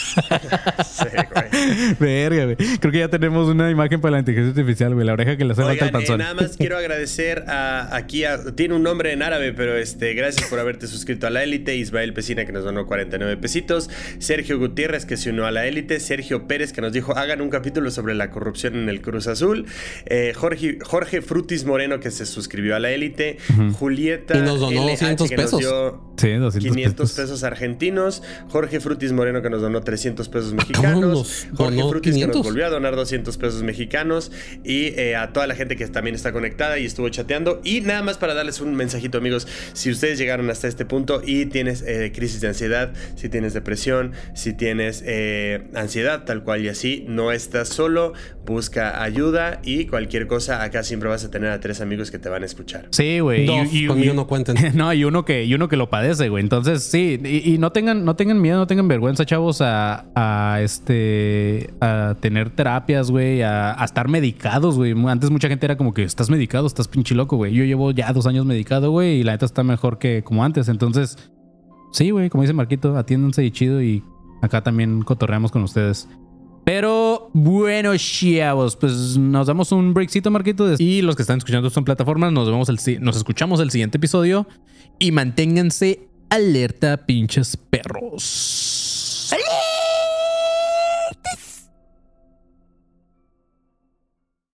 Sí, güey. Verga, güey. Creo que ya tenemos una imagen para la inteligencia artificial, güey. La oreja que le hace falta el eh, panzón. nada más quiero agradecer a, aquí a, tiene un nombre en árabe, pero este, gracias por haberte suscrito a la élite, Ismael Pesina que nos donó 49 pesitos, Sergio Gutiérrez que se unió a la élite, Sergio Pérez que nos dijo hagan un capítulo sobre la corrupción en el Cruz Azul, eh, Jorge, Jorge Frutis Moreno que se suscribió a la élite, Julieta Y nos donó LH, 200 que nos pesos. dio Sí, 200 500 pesos. pesos argentinos, Jorge Frutis Moreno que nos donó 300 pesos mexicanos. Jorge Frutis que nos 500. volvió a donar 200 pesos mexicanos y eh, a toda la gente que también está conectada y estuvo chateando. Y nada más para darles un mensajito, amigos, si ustedes llegaron hasta este punto y tienes eh, crisis de ansiedad, si tienes depresión, si tienes eh, ansiedad tal cual y así, no estás solo, busca ayuda y cualquier cosa, acá siempre vas a tener a tres amigos que te van a escuchar. Sí, güey. Dos, Y- y- conmigo y- no cuenten. No, y uno que, y uno que lo padece, güey. Entonces, sí, y, y no tengan, no tengan miedo, no tengan vergüenza, chavos, a, a este a tener terapias, güey, a, estar medicados, güey. Antes mucha gente era como que estás medicado, estás pinche loco, güey. Yo llevo ya dos años medicado, güey, y la neta está mejor que como antes. Entonces, sí, güey, como dice Marquito, atiéndanse y chido, y acá también cotorreamos con ustedes. Pero bueno, chavos, pues nos damos un breakcito, Marquito. Y los que están escuchando esto en plataformas, nos vemos el, nos escuchamos el siguiente episodio. Y manténganse alerta, pinches perros.